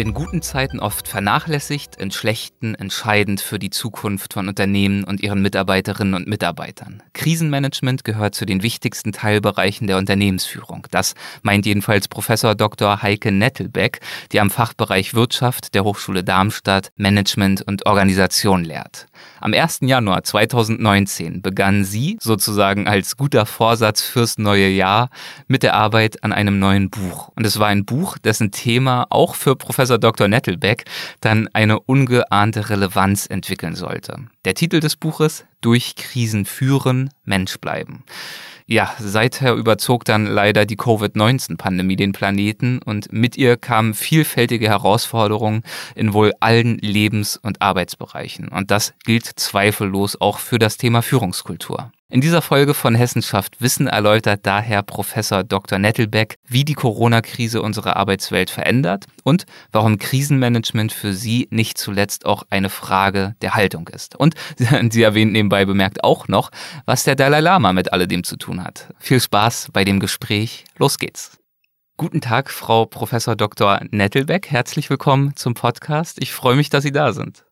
in guten Zeiten oft vernachlässigt, in schlechten entscheidend für die Zukunft von Unternehmen und ihren Mitarbeiterinnen und Mitarbeitern. Krisenmanagement gehört zu den wichtigsten Teilbereichen der Unternehmensführung. Das meint jedenfalls Professor Dr. Heike Nettelbeck, die am Fachbereich Wirtschaft der Hochschule Darmstadt Management und Organisation lehrt. Am 1. Januar 2019 begann sie sozusagen als guter Vorsatz fürs neue Jahr mit der Arbeit an einem neuen Buch. Und es war ein Buch, dessen Thema auch für Professor Professor Dr. Nettelbeck dann eine ungeahnte Relevanz entwickeln sollte. Der Titel des Buches Durch Krisen führen, Mensch bleiben. Ja, seither überzog dann leider die Covid-19-Pandemie den Planeten und mit ihr kamen vielfältige Herausforderungen in wohl allen Lebens- und Arbeitsbereichen. Und das gilt zweifellos auch für das Thema Führungskultur. In dieser Folge von Hessenschaft Wissen erläutert daher Professor Dr. Nettelbeck, wie die Corona-Krise unsere Arbeitswelt verändert und warum Krisenmanagement für Sie nicht zuletzt auch eine Frage der Haltung ist. Und sie erwähnt nebenbei bemerkt auch noch, was der Dalai Lama mit alledem zu tun hat. Viel Spaß bei dem Gespräch. Los geht's. Guten Tag, Frau Professor Dr. Nettelbeck. Herzlich willkommen zum Podcast. Ich freue mich, dass Sie da sind.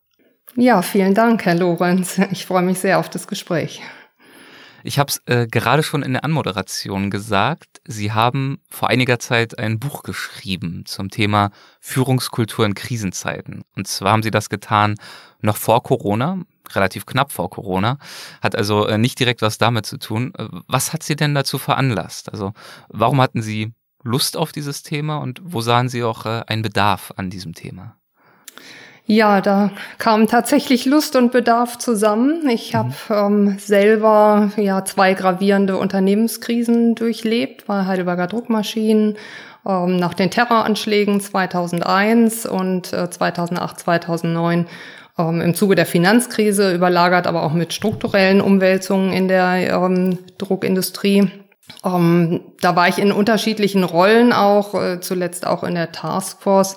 Ja, vielen Dank, Herr Lorenz. Ich freue mich sehr auf das Gespräch. Ich habe es äh, gerade schon in der Anmoderation gesagt. Sie haben vor einiger Zeit ein Buch geschrieben zum Thema Führungskultur in Krisenzeiten. Und zwar haben Sie das getan noch vor Corona, relativ knapp vor Corona, hat also äh, nicht direkt was damit zu tun. Äh, was hat Sie denn dazu veranlasst? Also warum hatten Sie Lust auf dieses Thema und wo sahen Sie auch äh, einen Bedarf an diesem Thema? Ja, da kam tatsächlich Lust und Bedarf zusammen. Ich mhm. habe ähm, selber ja zwei gravierende Unternehmenskrisen durchlebt bei Heidelberger Druckmaschinen ähm, nach den Terroranschlägen 2001 und äh, 2008, 2009 ähm, im Zuge der Finanzkrise überlagert, aber auch mit strukturellen Umwälzungen in der ähm, Druckindustrie. Ähm, da war ich in unterschiedlichen Rollen auch, äh, zuletzt auch in der Taskforce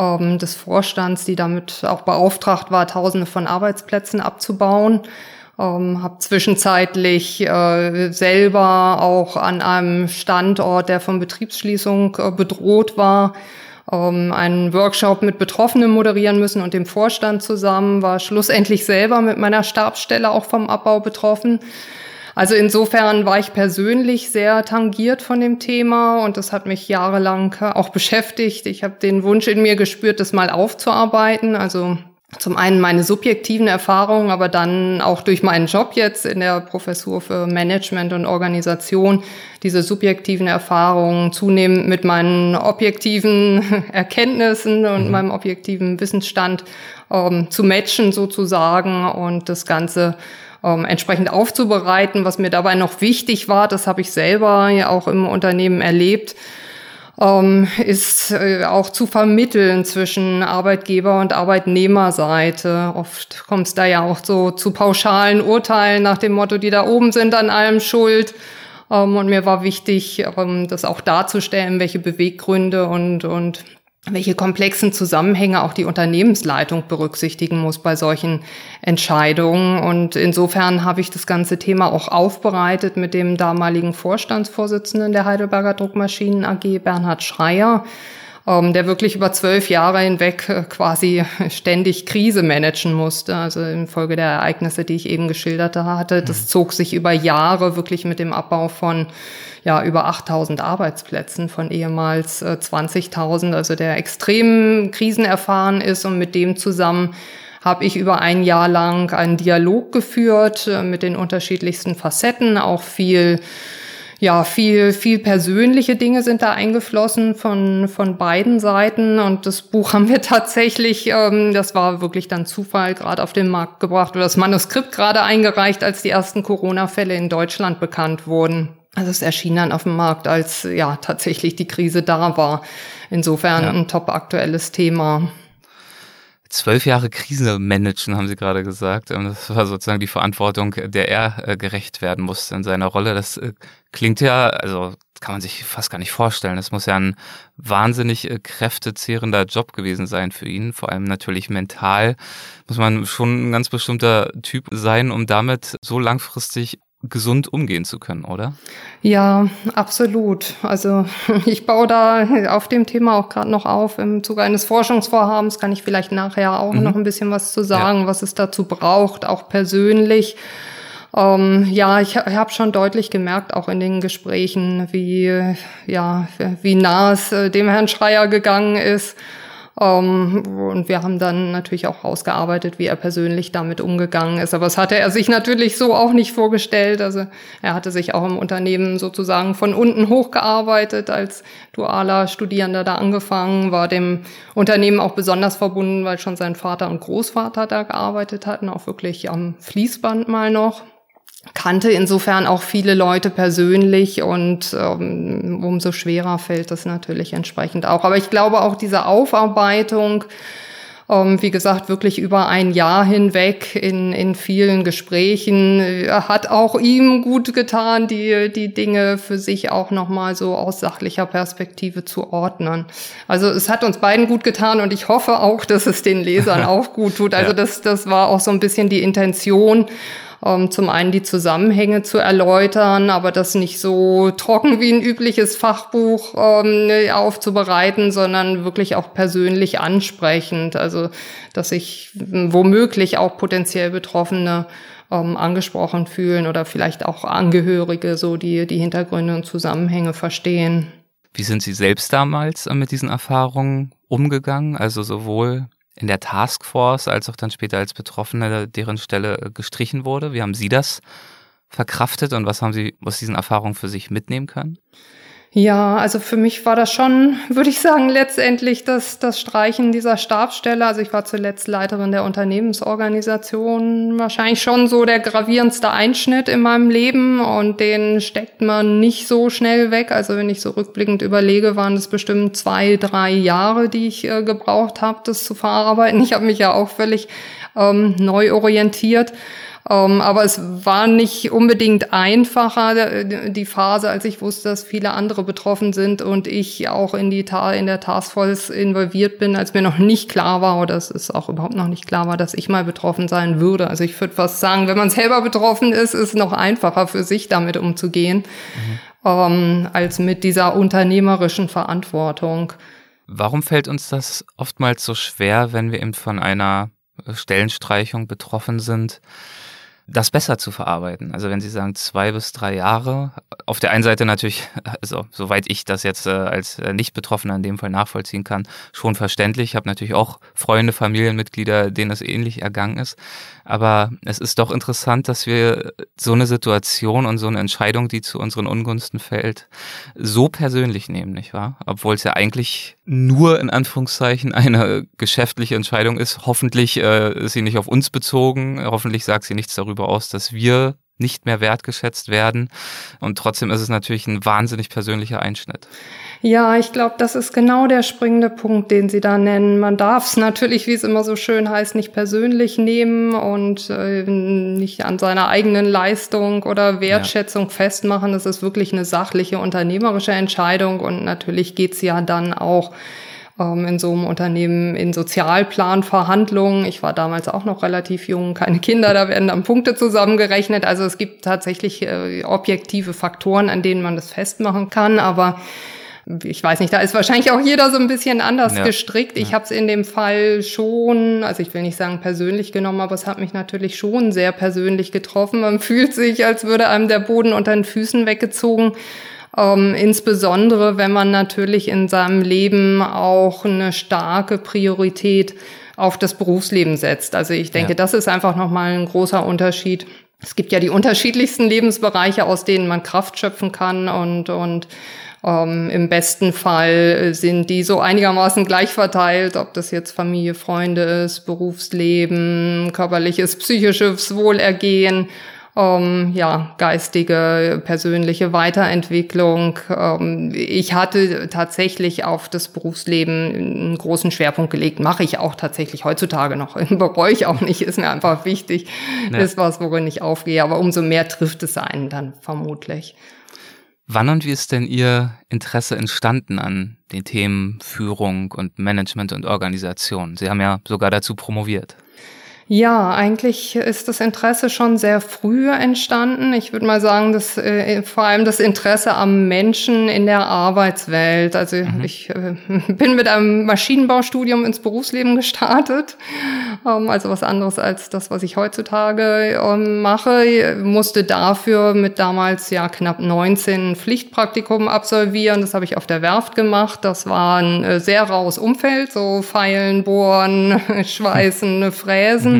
ähm, des Vorstands, die damit auch beauftragt war, Tausende von Arbeitsplätzen abzubauen. Ähm, habe zwischenzeitlich äh, selber auch an einem Standort, der von Betriebsschließung äh, bedroht war, ähm, einen Workshop mit Betroffenen moderieren müssen und dem Vorstand zusammen, war schlussendlich selber mit meiner Stabsstelle auch vom Abbau betroffen. Also insofern war ich persönlich sehr tangiert von dem Thema und das hat mich jahrelang auch beschäftigt. Ich habe den Wunsch in mir gespürt, das mal aufzuarbeiten. Also zum einen meine subjektiven Erfahrungen, aber dann auch durch meinen Job jetzt in der Professur für Management und Organisation diese subjektiven Erfahrungen zunehmend mit meinen objektiven Erkenntnissen und mhm. meinem objektiven Wissensstand ähm, zu matchen sozusagen und das Ganze ähm, entsprechend aufzubereiten. Was mir dabei noch wichtig war, das habe ich selber ja auch im Unternehmen erlebt, ähm, ist äh, auch zu vermitteln zwischen Arbeitgeber und Arbeitnehmerseite. Oft kommt es da ja auch so zu pauschalen Urteilen nach dem Motto, die da oben sind an allem schuld. Ähm, und mir war wichtig, ähm, das auch darzustellen, welche Beweggründe und, und welche komplexen Zusammenhänge auch die Unternehmensleitung berücksichtigen muss bei solchen Entscheidungen. Und insofern habe ich das ganze Thema auch aufbereitet mit dem damaligen Vorstandsvorsitzenden der Heidelberger Druckmaschinen AG, Bernhard Schreier, der wirklich über zwölf Jahre hinweg äh, quasi ständig Krise managen musste. Also infolge der Ereignisse, die ich eben geschildert hatte. Das mhm. zog sich über Jahre wirklich mit dem Abbau von ja über 8000 Arbeitsplätzen von ehemals äh, 20.000, also der extrem krisenerfahren ist und mit dem zusammen habe ich über ein Jahr lang einen Dialog geführt äh, mit den unterschiedlichsten Facetten, auch viel ja, viel, viel persönliche Dinge sind da eingeflossen von, von beiden Seiten. Und das Buch haben wir tatsächlich, ähm, das war wirklich dann Zufall, gerade auf den Markt gebracht oder das Manuskript gerade eingereicht, als die ersten Corona-Fälle in Deutschland bekannt wurden. Also es erschien dann auf dem Markt, als ja tatsächlich die Krise da war. Insofern ja. ein top aktuelles Thema. Zwölf Jahre Krise managen, haben Sie gerade gesagt. Das war sozusagen die Verantwortung, der er äh, gerecht werden musste in seiner Rolle. Das äh, klingt ja, also kann man sich fast gar nicht vorstellen. Das muss ja ein wahnsinnig äh, kräftezehrender Job gewesen sein für ihn. Vor allem natürlich mental muss man schon ein ganz bestimmter Typ sein, um damit so langfristig gesund umgehen zu können, oder? Ja, absolut. Also ich baue da auf dem Thema auch gerade noch auf. Im Zuge eines Forschungsvorhabens kann ich vielleicht nachher auch mhm. noch ein bisschen was zu sagen, ja. was es dazu braucht, auch persönlich. Ähm, ja, ich, habe schon deutlich gemerkt, auch in den Gesprächen, wie ja wie nah es äh, dem Herrn Schreier gegangen ist ähm, und wir haben dann natürlich auch ausgearbeitet, wie er persönlich damit umgegangen ist. Aber das hatte er sich natürlich so auch nicht vorgestellt. Also er hatte sich auch im Unternehmen sozusagen von unten hochgearbeitet, als dualer Studierender da angefangen, war dem Unternehmen auch besonders verbunden, weil schon sein Vater und Großvater da gearbeitet hatten, auch wirklich am Fließband mal noch kannte insofern auch viele Leute persönlich und ähm, umso schwerer fällt das natürlich entsprechend auch. Aber ich glaube auch diese Aufarbeitung, ähm, wie gesagt, wirklich über ein Jahr hinweg in, in vielen Gesprächen, äh, hat auch ihm gut getan, die, die Dinge für sich auch nochmal so aus sachlicher Perspektive zu ordnen. Also es hat uns beiden gut getan und ich hoffe auch, dass es den Lesern auch gut tut. Also ja. das, das war auch so ein bisschen die Intention ähm, zum einen die Zusammenhänge zu erläutern, aber das nicht so trocken wie ein übliches Fachbuch ähm, aufzubereiten, sondern wirklich auch persönlich ansprechend. Also, dass sich womöglich auch potenziell Betroffene ähm, angesprochen fühlen oder vielleicht auch Angehörige so die, die Hintergründe und Zusammenhänge verstehen. Wie sind Sie selbst damals mit diesen Erfahrungen umgegangen? Also sowohl in der Taskforce als auch dann später als Betroffene, deren Stelle äh, gestrichen wurde. Wie haben Sie das verkraftet und was haben Sie aus diesen Erfahrungen für sich mitnehmen können? Ja, also für mich war das schon, würde ich sagen, letztendlich das, das Streichen dieser Stabsstelle. Also ich war zuletzt Leiterin der Unternehmensorganisation. Wahrscheinlich schon so der gravierendste Einschnitt in meinem Leben und den steckt man nicht so schnell weg. Also wenn ich so rückblickend überlege, waren das bestimmt zwei, drei Jahre, die ich äh, gebraucht habe, das zu verarbeiten. Ich habe mich ja auch völlig ähm, neu orientiert. Ähm, aber es war nicht unbedingt einfacher, die Phase, als ich wusste, dass viele andere betroffen sind und ich auch in die in der Taskforce involviert bin, als mir noch nicht klar war, oder es ist auch überhaupt noch nicht klar war, dass ich mal betroffen sein würde. Also ich würde fast sagen, wenn man selber betroffen ist, ist es noch einfacher für sich damit umzugehen, mhm. ähm, als mit dieser unternehmerischen Verantwortung. Warum fällt uns das oftmals so schwer, wenn wir eben von einer Stellenstreichung betroffen sind? Das besser zu verarbeiten. Also wenn Sie sagen zwei bis drei Jahre, auf der einen Seite natürlich, also soweit ich das jetzt äh, als äh, Nicht-Betroffener in dem Fall nachvollziehen kann, schon verständlich. Ich habe natürlich auch Freunde, Familienmitglieder, denen es ähnlich ergangen ist. Aber es ist doch interessant, dass wir so eine Situation und so eine Entscheidung, die zu unseren Ungunsten fällt, so persönlich nehmen, nicht wahr? Obwohl es ja eigentlich nur in Anführungszeichen eine geschäftliche Entscheidung ist. Hoffentlich äh, ist sie nicht auf uns bezogen. Hoffentlich sagt sie nichts darüber aus, dass wir nicht mehr wertgeschätzt werden. Und trotzdem ist es natürlich ein wahnsinnig persönlicher Einschnitt. Ja, ich glaube, das ist genau der springende Punkt, den Sie da nennen. Man darf es natürlich, wie es immer so schön heißt, nicht persönlich nehmen und äh, nicht an seiner eigenen Leistung oder Wertschätzung ja. festmachen. Das ist wirklich eine sachliche, unternehmerische Entscheidung und natürlich geht's ja dann auch ähm, in so einem Unternehmen in Sozialplanverhandlungen. Ich war damals auch noch relativ jung, keine Kinder, da werden dann Punkte zusammengerechnet. Also es gibt tatsächlich äh, objektive Faktoren, an denen man das festmachen kann, aber ich weiß nicht, da ist wahrscheinlich auch jeder so ein bisschen anders ja. gestrickt. Ich ja. habe es in dem Fall schon, also ich will nicht sagen persönlich genommen, aber es hat mich natürlich schon sehr persönlich getroffen. Man fühlt sich, als würde einem der Boden unter den Füßen weggezogen. Ähm, insbesondere, wenn man natürlich in seinem Leben auch eine starke Priorität auf das Berufsleben setzt. Also ich denke, ja. das ist einfach nochmal ein großer Unterschied. Es gibt ja die unterschiedlichsten Lebensbereiche, aus denen man Kraft schöpfen kann und, und ähm, Im besten Fall sind die so einigermaßen gleich verteilt, ob das jetzt Familie, Freunde ist, Berufsleben, körperliches, psychisches Wohlergehen. Ähm, ja, geistige, persönliche Weiterentwicklung. Ähm, ich hatte tatsächlich auf das Berufsleben einen großen Schwerpunkt gelegt. Mache ich auch tatsächlich heutzutage noch. Bereue ich auch nicht, ist mir einfach wichtig. Ja. Ist was, worin ich aufgehe. Aber umso mehr trifft es einen dann vermutlich. Wann und wie ist denn Ihr Interesse entstanden an den Themen Führung und Management und Organisation? Sie haben ja sogar dazu promoviert. Ja, eigentlich ist das Interesse schon sehr früh entstanden. Ich würde mal sagen, dass äh, vor allem das Interesse am Menschen in der Arbeitswelt. Also mhm. ich äh, bin mit einem Maschinenbaustudium ins Berufsleben gestartet, ähm, also was anderes als das, was ich heutzutage ähm, mache. Musste dafür mit damals ja knapp 19 Pflichtpraktikum absolvieren. Das habe ich auf der Werft gemacht. Das war ein äh, sehr raues Umfeld, so Feilen, Bohren, Schweißen, Fräsen. Mhm.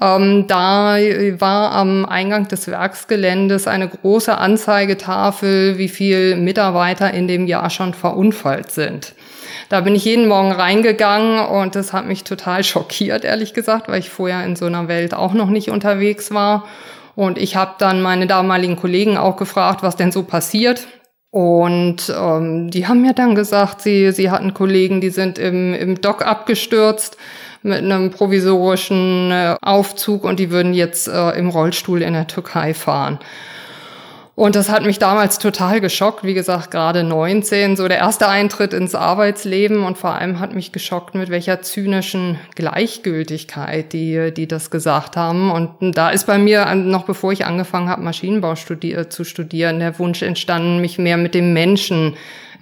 Ähm, da war am Eingang des Werksgeländes eine große Anzeigetafel, wie viel Mitarbeiter in dem Jahr schon verunfallt sind. Da bin ich jeden Morgen reingegangen und das hat mich total schockiert, ehrlich gesagt, weil ich vorher in so einer Welt auch noch nicht unterwegs war. Und ich habe dann meine damaligen Kollegen auch gefragt, was denn so passiert. Und ähm, die haben mir dann gesagt, sie, sie hatten Kollegen, die sind im, im Dock abgestürzt mit einem provisorischen äh, Aufzug und die würden jetzt äh, im Rollstuhl in der Türkei fahren. Und das hat mich damals total geschockt. Wie gesagt, gerade 19, so der erste Eintritt ins Arbeitsleben. Und vor allem hat mich geschockt, mit welcher zynischen Gleichgültigkeit die, die das gesagt haben. Und da ist bei mir, noch bevor ich angefangen habe, Maschinenbau studi zu studieren, der Wunsch entstanden, mich mehr mit dem Menschen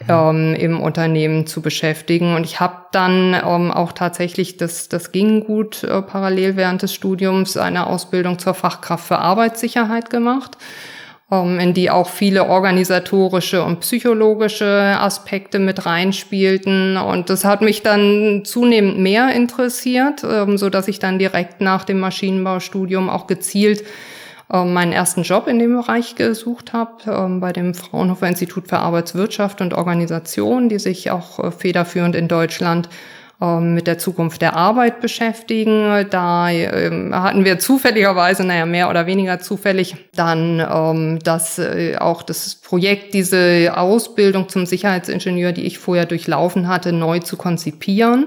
ähm, im Unternehmen zu beschäftigen. Und ich habe dann ähm, auch tatsächlich, das, das ging gut äh, parallel während des Studiums, eine Ausbildung zur Fachkraft für Arbeitssicherheit gemacht ähm, in die auch viele organisatorische und psychologische Aspekte mit reinspielten. Und das hat mich dann zunehmend mehr interessiert, ähm, so dass ich dann direkt nach dem Maschinenbaustudium auch gezielt meinen ersten Job in dem Bereich gesucht habe, ähm, bei dem Fraunhofer Institut für Arbeitswirtschaft und Organisation, die sich auch äh, federführend in Deutschland ähm, mit der Zukunft der Arbeit beschäftigen. Da hatten wir zufälligerweise, naja, mehr oder weniger zufällig, dann das äh, auch das Projekt, diese Ausbildung zum Sicherheitsingenieur, die ich vorher durchlaufen hatte, neu zu konzipieren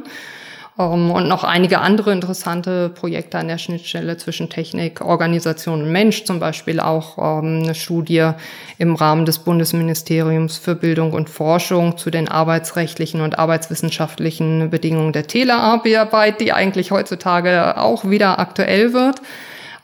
ähm, und noch einige andere interessante Projekte an der Schnittstelle zwischen Technik, Organisation und Mensch, zum Beispiel auch ähm, eine Studie im Rahmen des Bundesministeriums für Bildung und Forschung zu den arbeitsrechtlichen und arbeitswissenschaftlichen Bedingungen der Telearbeit, die eigentlich heutzutage auch wieder aktuell wird.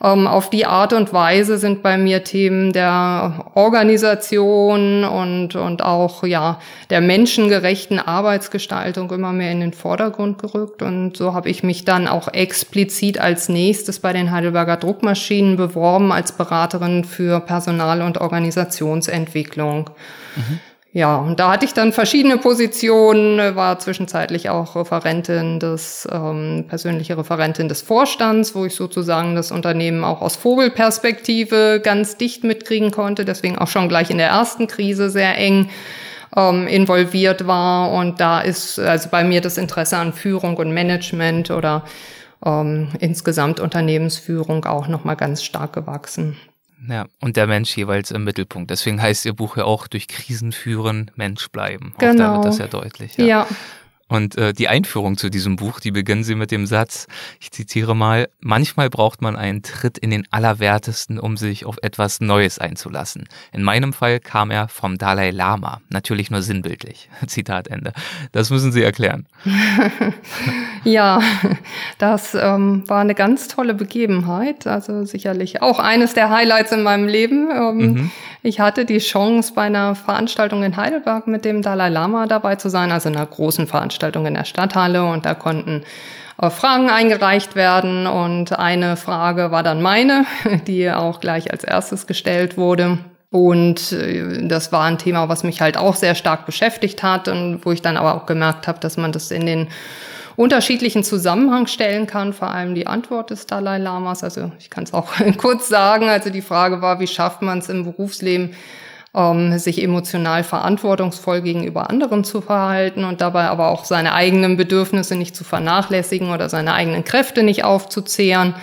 Ähm, auf die Art und Weise sind bei mir Themen der Organisation und, und auch ja der menschengerechten Arbeitsgestaltung immer mehr in den Vordergrund gerückt. Und so habe ich mich dann auch explizit als nächstes bei den Heidelberger Druckmaschinen beworben als Beraterin für Personal- und Organisationsentwicklung. Mhm. Ja, und da hatte ich dann verschiedene Positionen, war zwischenzeitlich auch Referentin des, ähm, persönliche Referentin des Vorstands, wo ich sozusagen das Unternehmen auch aus Vogelperspektive ganz dicht mitkriegen konnte, deswegen auch schon gleich in der ersten Krise sehr eng ähm, involviert war. Und da ist also bei mir das Interesse an Führung und Management oder ähm, insgesamt Unternehmensführung auch nochmal ganz stark gewachsen. Ja, und der Mensch jeweils im Mittelpunkt. Deswegen heißt Ihr Buch ja auch durch Krisen führen, Mensch bleiben. Genau. Auch da wird das ja deutlich. Ja. ja. Und äh, die Einführung zu diesem Buch, die beginnen sie mit dem Satz, ich zitiere mal, manchmal braucht man einen Tritt in den Allerwertesten, um sich auf etwas Neues einzulassen. In meinem Fall kam er vom Dalai Lama, natürlich nur sinnbildlich. Zitat Ende. Das müssen Sie erklären. ja, das ähm, war eine ganz tolle Begebenheit, also sicherlich auch eines der Highlights in meinem Leben. Ähm, mhm. Ich hatte die Chance, bei einer Veranstaltung in Heidelberg mit dem Dalai Lama dabei zu sein, also einer großen Veranstaltung in der Stadthalle und da konnten äh, Fragen eingereicht werden und eine Frage war dann meine, die auch gleich als erstes gestellt wurde. Und äh, das war ein Thema, was mich halt auch sehr stark beschäftigt hat und wo ich dann aber auch gemerkt habe, dass man das in den unterschiedlichen Zusammenhang stellen kann, vor allem die Antwort des Dalai Lamas. Also ich kann es auch kurz sagen. Also die Frage war, wie schafft man es im Berufsleben, ähm, sich emotional verantwortungsvoll gegenüber anderen zu verhalten und dabei aber auch seine eigenen Bedürfnisse nicht zu vernachlässigen oder seine eigenen Kräfte nicht aufzuzehren.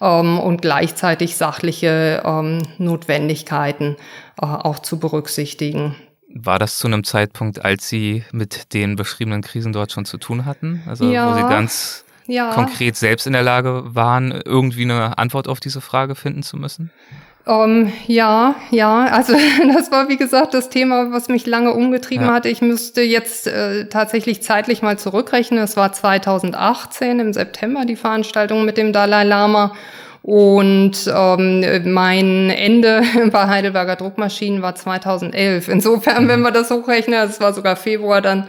ähm, und gleichzeitig sachliche ähm, Notwendigkeiten äh, auch zu berücksichtigen. War das zu einem Zeitpunkt, als Sie mit den beschriebenen Krisen dort schon zu tun hatten? Also ja. wo Sie ganz ja. konkret selbst in der Lage waren, irgendwie eine Antwort auf diese Frage finden zu müssen? Um, ähm, ja, ja, also das war wie gesagt das Thema, was mich lange umgetrieben ja. hatte. Ich müsste jetzt äh, tatsächlich zeitlich mal zurückrechnen. Es war 2018 im September die Veranstaltung mit dem Dalai Lama. Und ähm, mein Ende bei Heidelberger Druckmaschinen war 2011. Insofern, wenn wir das hochrechnen, es war sogar Februar dann,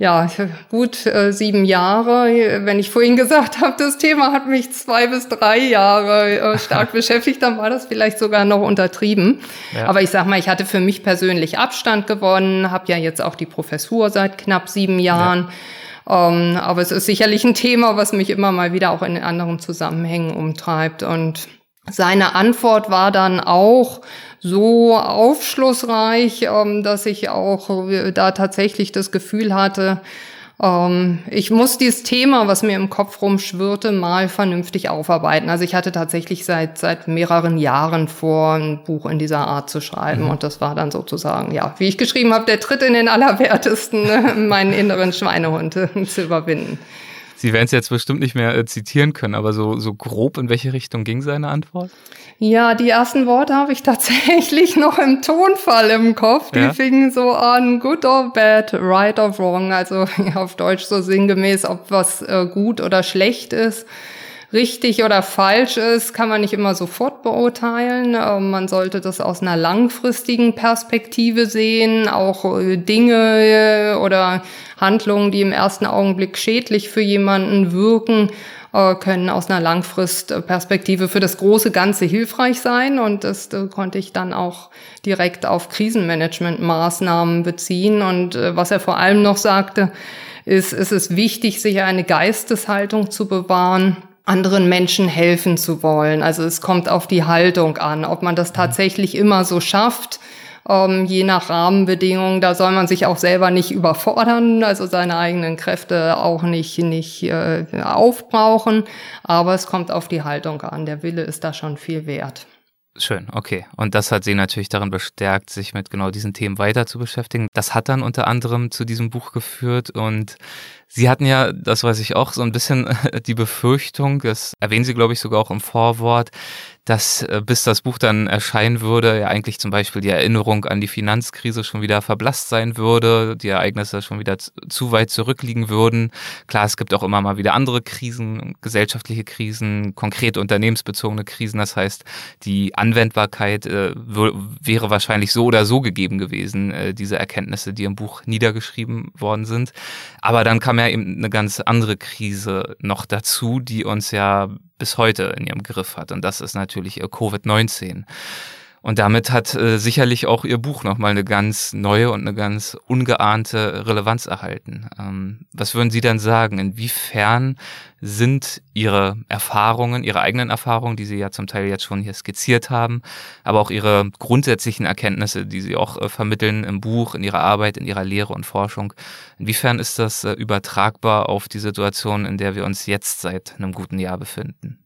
ja, gut äh, sieben Jahre. Wenn ich vorhin gesagt habe, das Thema hat mich zwei bis drei Jahre äh, stark beschäftigt, dann war das vielleicht sogar noch untertrieben. Ja. Aber ich sag mal, ich hatte für mich persönlich Abstand gewonnen, habe ja jetzt auch die Professur seit knapp sieben Jahren. Ja ähm, aber es ist sicherlich ein Thema, was mich immer mal wieder auch in anderen Zusammenhängen umtreibt. Und seine Antwort war dann auch so aufschlussreich, ähm, dass ich auch da tatsächlich das Gefühl hatte, ähm, ich muss dieses Thema, was mir im Kopf rumschwirrte, mal vernünftig aufarbeiten. Also ich hatte tatsächlich seit, seit mehreren Jahren vor, ein Buch in dieser Art zu schreiben. Mhm. Und das war dann sozusagen, ja, wie ich geschrieben habe, der Tritt in den Allerwertesten, ne, meinen inneren Schweinehund zu überwinden. Sie werden es jetzt bestimmt nicht mehr äh, zitieren können, aber so, so grob in welche Richtung ging seine Antwort? Ja, die ersten Worte habe ich tatsächlich noch im Tonfall im Kopf. Die ja. fingen so an, good or bad, right or wrong. Also auf Deutsch so sinngemäß, ob was äh, gut oder schlecht ist richtig oder falsch ist, kann man nicht immer sofort beurteilen. Ähm, man sollte das aus einer langfristigen Perspektive sehen. Auch äh, Dinge äh, oder Handlungen, die im ersten Augenblick schädlich für jemanden wirken, äh, können aus einer Langfristperspektive für das große Ganze hilfreich sein. Und das konnte ich dann auch direkt auf Krisenmanagementmaßnahmen beziehen. Und was er vor allem noch sagte, ist, es ist wichtig, sich eine Geisteshaltung zu bewahren, anderen Menschen helfen zu wollen. Also es kommt auf die Haltung an, ob man das mhm. tatsächlich immer so schafft. Ähm, je nach Rahmenbedingungen, da soll man sich auch selber nicht überfordern, also seine eigenen Kräfte auch nicht, nicht äh, aufbrauchen. Aber es kommt auf die Haltung an. Der Wille ist da schon viel wert. Schön, okay. Und das hat sie natürlich darin bestärkt, sich mit genau diesen Themen weiter zu beschäftigen. Das hat dann unter anderem zu diesem Buch geführt und Sie hatten ja, das weiß ich auch, so ein bisschen die Befürchtung, das erwähnen Sie, glaube ich, sogar auch im Vorwort, dass äh, bis das Buch dann erscheinen würde, ja eigentlich zum Beispiel die Erinnerung an die Finanzkrise schon wieder verblasst sein würde, die Ereignisse schon wieder zu weit zurückliegen würden. Klar, es gibt auch immer mal wieder andere Krisen, gesellschaftliche Krisen, konkret unternehmensbezogene Krisen. Das heißt, die Anwendbarkeit äh, wäre wahrscheinlich so oder so gegeben gewesen, äh, diese Erkenntnisse, die im Buch niedergeschrieben worden sind. Aber dann kam ja eben eine ganz andere Krise noch dazu, die uns ja bis heute in ihrem Griff hat. Und das ist natürlich Covid-19. Und damit hat äh, sicherlich auch ihr Buch nochmal eine ganz neue und eine ganz ungeahnte Relevanz erhalten. Ähm, was würden Sie dann sagen? Inwiefern sind Ihre Erfahrungen, Ihre eigenen Erfahrungen, die Sie ja zum Teil jetzt schon hier skizziert haben, aber auch Ihre grundsätzlichen Erkenntnisse, die Sie auch äh, vermitteln im Buch, in Ihrer Arbeit, in Ihrer Lehre und Forschung, inwiefern ist das äh, übertragbar auf die Situation, in der wir uns jetzt seit einem guten Jahr befinden?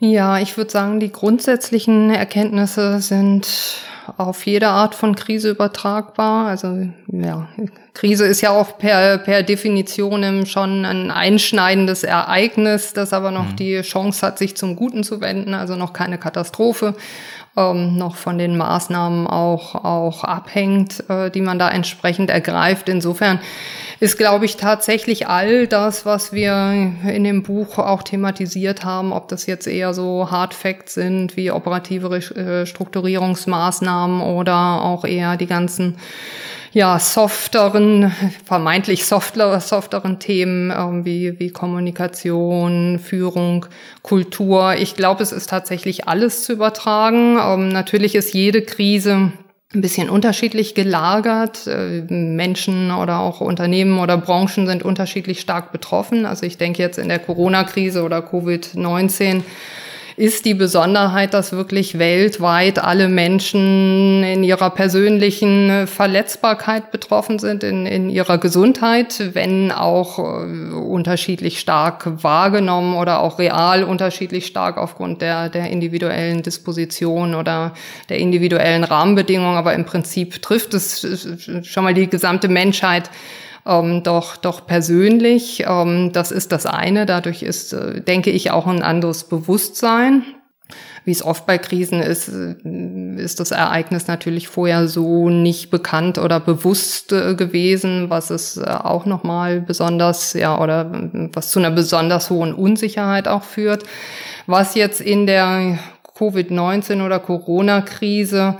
Ja, ich würde sagen, die grundsätzlichen Erkenntnisse sind auf jede Art von Krise übertragbar. Also ja, Krise ist ja auch per, per Definition schon ein einschneidendes Ereignis, das aber noch mhm. die Chance hat, sich zum Guten zu wenden, also noch keine Katastrophe ähm, noch von den Maßnahmen auch, auch abhängt, äh, die man da entsprechend ergreift. Insofern ist, glaube ich, tatsächlich all das, was wir in dem Buch auch thematisiert haben, ob das jetzt eher so Hard Facts sind wie operative äh, Strukturierungsmaßnahmen oder auch eher die ganzen ja, softeren, vermeintlich softer, softeren Themen ähm, wie, wie Kommunikation, Führung, Kultur. Ich glaube, es ist tatsächlich alles zu übertragen. Ähm, natürlich ist jede Krise ein bisschen unterschiedlich gelagert. Äh, Menschen oder auch Unternehmen oder Branchen sind unterschiedlich stark betroffen. Also ich denke jetzt in der Corona-Krise oder Covid-19 ist die Besonderheit, dass wirklich weltweit alle Menschen in ihrer persönlichen Verletzbarkeit betroffen sind, in, in ihrer Gesundheit, wenn auch äh, unterschiedlich stark wahrgenommen oder auch real unterschiedlich stark aufgrund der, der individuellen Disposition oder der individuellen Rahmenbedingungen. Aber im Prinzip trifft es schon mal die gesamte Menschheit ähm, doch, doch persönlich. Ähm, das ist das eine. Dadurch ist, äh, denke ich, auch ein anderes Bewusstsein. Wie es oft bei Krisen ist, äh, ist das Ereignis natürlich vorher so nicht bekannt oder bewusst äh, gewesen, was es äh, auch nochmal besonders, ja, oder was zu einer besonders hohen Unsicherheit auch führt. Was jetzt in der Covid-19 oder Corona-Krise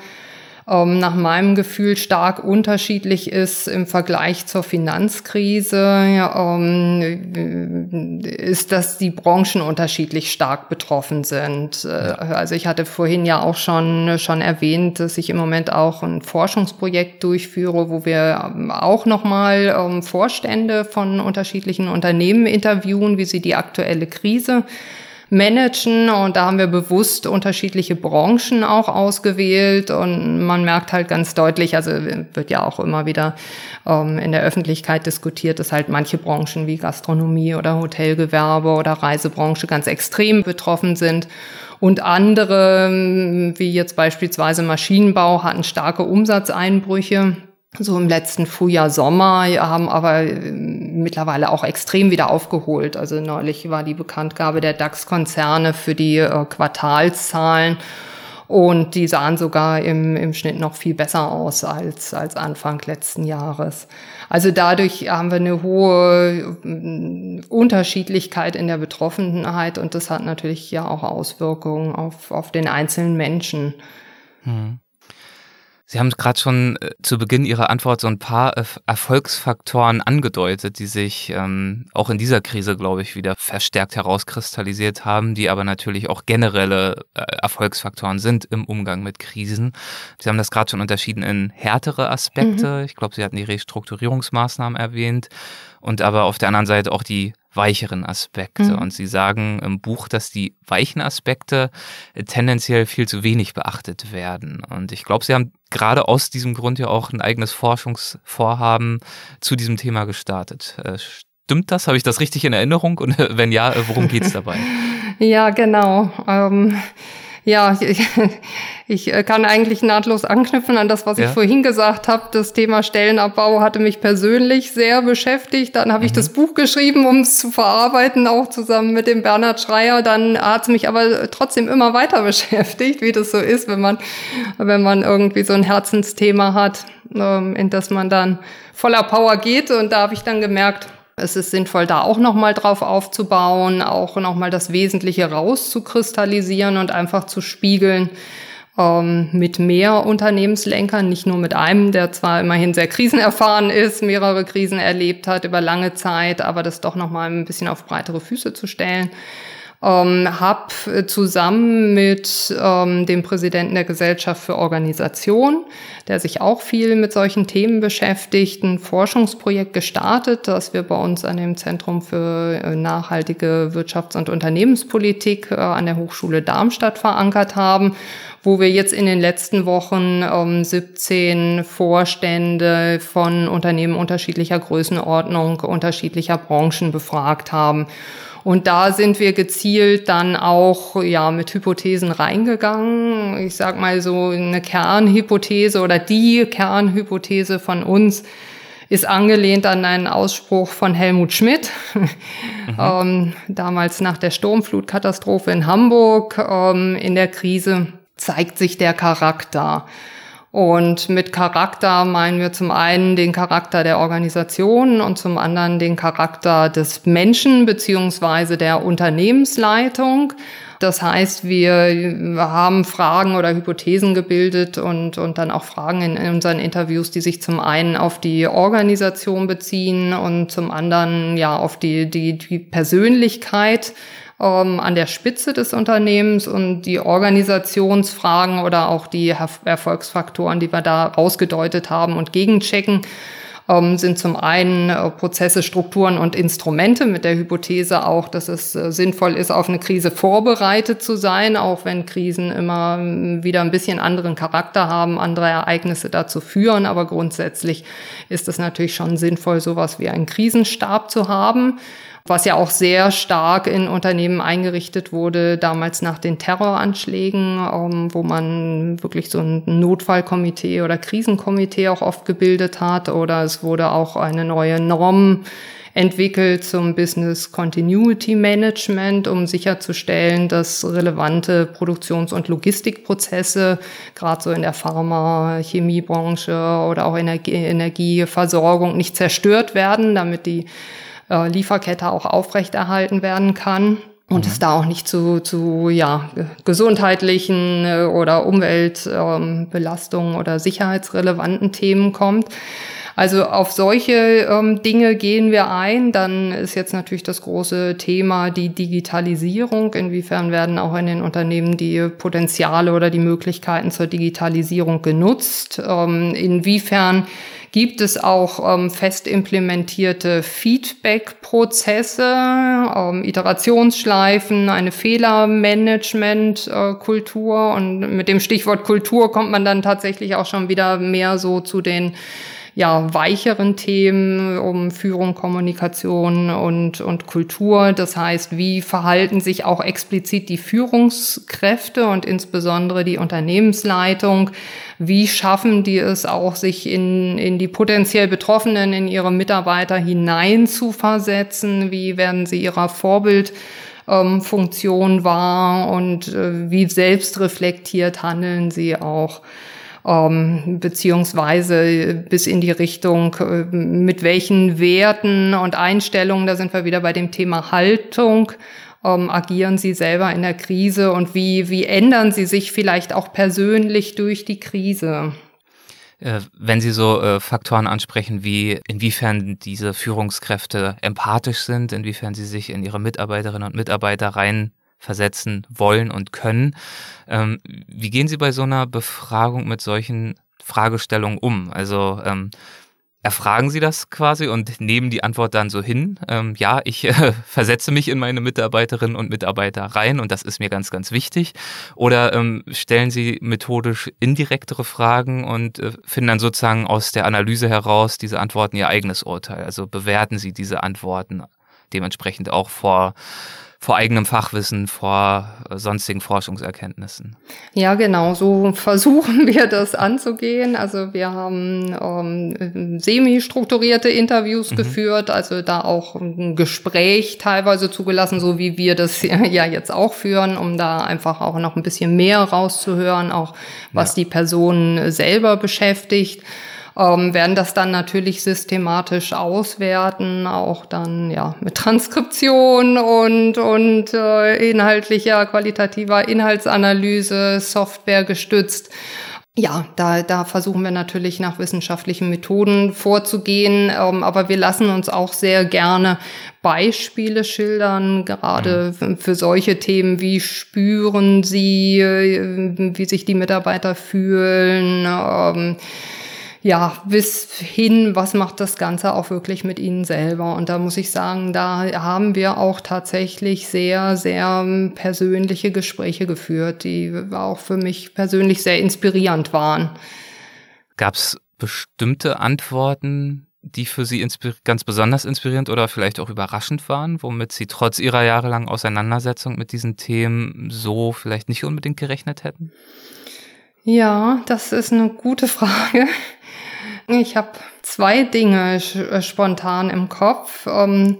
ähm, nach meinem Gefühl stark unterschiedlich ist im Vergleich zur Finanzkrise, ähm, ist, dass die Branchen unterschiedlich stark betroffen sind. Äh, also ich hatte vorhin ja auch schon, schon erwähnt, dass ich im Moment auch ein Forschungsprojekt durchführe, wo wir ähm, auch nochmal ähm, Vorstände von unterschiedlichen Unternehmen interviewen, wie sie die aktuelle Krise managen. Und da haben wir bewusst unterschiedliche Branchen auch ausgewählt. Und man merkt halt ganz deutlich, also wird ja auch immer wieder ähm, in der Öffentlichkeit diskutiert, dass halt manche Branchen wie Gastronomie oder Hotelgewerbe oder Reisebranche ganz extrem betroffen sind. Und andere, wie jetzt beispielsweise Maschinenbau, hatten starke Umsatzeinbrüche so im letzten Frühjahr, Sommer, haben aber äh, mittlerweile auch extrem wieder aufgeholt. Also neulich war die Bekanntgabe der DAX-Konzerne für die äh, Quartalszahlen und die sahen sogar im, im Schnitt noch viel besser aus als, als Anfang letzten Jahres. Also dadurch haben wir eine hohe äh, Unterschiedlichkeit in der Betroffenheit und das hat natürlich ja auch Auswirkungen auf, auf den einzelnen Menschen. Hm. Sie haben gerade schon äh, zu Beginn Ihrer Antwort so ein paar Erfolgsfaktoren angedeutet, die sich ähm, auch in dieser Krise, glaube ich, wieder verstärkt herauskristallisiert haben, die aber natürlich auch generelle äh, Erfolgsfaktoren sind im Umgang mit Krisen. Sie haben das gerade schon unterschieden in härtere Aspekte. Mhm. Ich glaube, Sie hatten die Restrukturierungsmaßnahmen erwähnt und aber auf der anderen Seite auch die weicheren Aspekte. Mhm. Und Sie sagen im Buch, dass die weichen Aspekte äh, tendenziell viel zu wenig beachtet werden. Und ich glaube, Sie haben gerade aus diesem Grund ja auch ein eigenes Forschungsvorhaben zu diesem Thema gestartet. Äh, stimmt das? Habe ich das richtig in Erinnerung? Und äh, wenn ja, worum geht es dabei? ja, genau. Ähm ja, ich, ich äh, kann eigentlich nahtlos anknüpfen an das, was ja. ich vorhin gesagt habe. Das Thema Stellenabbau hatte mich persönlich sehr beschäftigt. Dann habe mhm. ich das Buch geschrieben, um es zu verarbeiten, auch zusammen mit dem Bernhard Schreier. Dann hat es mich aber trotzdem immer weiter beschäftigt, wie das so ist, wenn man, wenn man irgendwie so ein Herzensthema hat, ähm, in das man dann voller Power geht. Und da habe ich dann gemerkt, es ist sinnvoll, da auch nochmal drauf aufzubauen, auch nochmal das Wesentliche rauszukristallisieren und einfach zu spiegeln ähm, mit mehr Unternehmenslenkern, nicht nur mit einem, der zwar immerhin sehr krisenerfahren ist, mehrere Krisen erlebt hat über lange Zeit, aber das doch nochmal ein bisschen auf breitere Füße zu stellen ähm, habe zusammen mit ähm, dem Präsidenten der Gesellschaft für Organisation, der sich auch viel mit solchen Themen beschäftigt, ein Forschungsprojekt gestartet, das wir bei uns an dem Zentrum für äh, nachhaltige Wirtschafts- und Unternehmenspolitik äh, an der Hochschule Darmstadt verankert haben wo wir jetzt in den letzten Wochen ähm, 17 Vorstände von Unternehmen unterschiedlicher Größenordnung, unterschiedlicher Branchen befragt haben. Und da sind wir gezielt dann auch ja mit Hypothesen reingegangen. Ich sag mal so eine Kernhypothese oder die Kernhypothese von uns ist angelehnt an einen Ausspruch von Helmut Schmidt, mhm. ähm, damals nach der Sturmflutkatastrophe in Hamburg. Ähm, in der Krise zeigt sich der Charakter. Und mit Charakter meinen wir zum einen den Charakter der Organisation und zum anderen den Charakter des Menschen beziehungsweise der Unternehmensleitung. Das heißt, wir haben Fragen oder Hypothesen gebildet und, und dann auch Fragen in, in unseren Interviews, die sich zum einen auf die Organisation beziehen und zum anderen ja auf die, die, die Persönlichkeit ähm, an der Spitze des Unternehmens und die Organisationsfragen oder auch die Erfolgsfaktoren, die wir da rausgedeutet haben und gegenchecken, ähm, sind zum einen äh, Prozesse, Strukturen und Instrumente mit der Hypothese auch, dass es äh, sinnvoll ist, auf eine Krise vorbereitet zu sein, auch wenn Krisen immer ähm, wieder ein bisschen anderen Charakter haben, andere Ereignisse dazu führen. Aber grundsätzlich ist es natürlich schon sinnvoll, sowas wie einen Krisenstab zu haben was ja auch sehr stark in Unternehmen eingerichtet wurde, damals nach den Terroranschlägen, ähm, wo man wirklich so ein Notfallkomitee oder Krisenkomitee auch oft gebildet hat. Oder es wurde auch eine neue Norm entwickelt zum Business Continuity Management, um sicherzustellen, dass relevante Produktions- und Logistikprozesse, gerade so in der Pharma-, Chemiebranche oder auch Energie Energieversorgung, nicht zerstört werden, damit die äh, Lieferkette auch aufrechterhalten werden kann und mhm. es da auch nicht zu, zu ja, gesundheitlichen äh, oder Umweltbelastungen ähm, oder sicherheitsrelevanten Themen kommt. Also auf solche ähm, Dinge gehen wir ein. Dann ist jetzt natürlich das große Thema die Digitalisierung. Inwiefern werden auch in den Unternehmen die Potenziale oder die Möglichkeiten zur Digitalisierung genutzt? Ähm, inwiefern gibt es auch ähm, fest implementierte Feedback-Prozesse, ähm, Iterationsschleifen, eine Fehlermanagement-Kultur. Und mit dem Stichwort Kultur kommt man dann tatsächlich auch schon wieder mehr so zu den ja, weicheren Themen um Führung, Kommunikation und, und Kultur. Das heißt, wie verhalten sich auch explizit die Führungskräfte und insbesondere die Unternehmensleitung? Wie schaffen die es auch, sich in, in die potenziell Betroffenen, in ihre Mitarbeiter hinein zu versetzen? Wie werden sie ihrer Vorbild ähm, Funktion wahr und äh, wie selbstreflektiert handeln sie auch ähm, beziehungsweise bis in die Richtung, äh, mit welchen Werten und Einstellungen, da sind wir wieder bei dem Thema Haltung, ähm, agieren Sie selber in der Krise und wie, wie ändern Sie sich vielleicht auch persönlich durch die Krise? Äh, wenn Sie so äh, Faktoren ansprechen, wie inwiefern diese Führungskräfte empathisch sind, inwiefern sie sich in ihre Mitarbeiterinnen und Mitarbeiter rein versetzen wollen und können. Ähm, wie gehen Sie bei so einer Befragung mit solchen Fragestellungen um? Also ähm, erfragen Sie das quasi und nehmen die Antwort dann so hin. Ähm, ja, ich äh, versetze mich in meine Mitarbeiterinnen und Mitarbeiter rein und das ist mir ganz, ganz wichtig. Oder ähm, stellen Sie methodisch indirektere Fragen und äh, finden dann sozusagen aus der Analyse heraus diese Antworten Ihr eigenes Urteil. Also bewerten Sie diese Antworten dementsprechend auch vor vor eigenem Fachwissen, vor äh, sonstigen Forschungserkenntnissen. Ja, genau, so versuchen wir das anzugehen. Also wir haben ähm, semi-strukturierte Interviews mhm. geführt, also da auch ein Gespräch teilweise zugelassen, so wie wir das ja jetzt auch führen, um da einfach auch noch ein bisschen mehr rauszuhören, auch was ja. die Person selber beschäftigt ähm, werden das dann natürlich systematisch auswerten, auch dann ja mit Transkription und und äh, inhaltlicher qualitativer Inhaltsanalyse, Software gestützt. Ja, da, da versuchen wir natürlich nach wissenschaftlichen Methoden vorzugehen, ähm, aber wir lassen uns auch sehr gerne Beispiele schildern, gerade mhm. für solche Themen, wie spüren sie, äh, wie sich die Mitarbeiter fühlen. Ähm, ja, bis hin, was macht das Ganze auch wirklich mit Ihnen selber? Und da muss ich sagen, da haben wir auch tatsächlich sehr, sehr persönliche Gespräche geführt, die auch für mich persönlich sehr inspirierend waren. Gab es bestimmte Antworten, die für Sie ganz besonders inspirierend oder vielleicht auch überraschend waren, womit Sie trotz Ihrer jahrelangen Auseinandersetzung mit diesen Themen so vielleicht nicht unbedingt gerechnet hätten? Ja, das ist eine gute Frage. Ich habe zwei Dinge äh, spontan im Kopf. Ähm,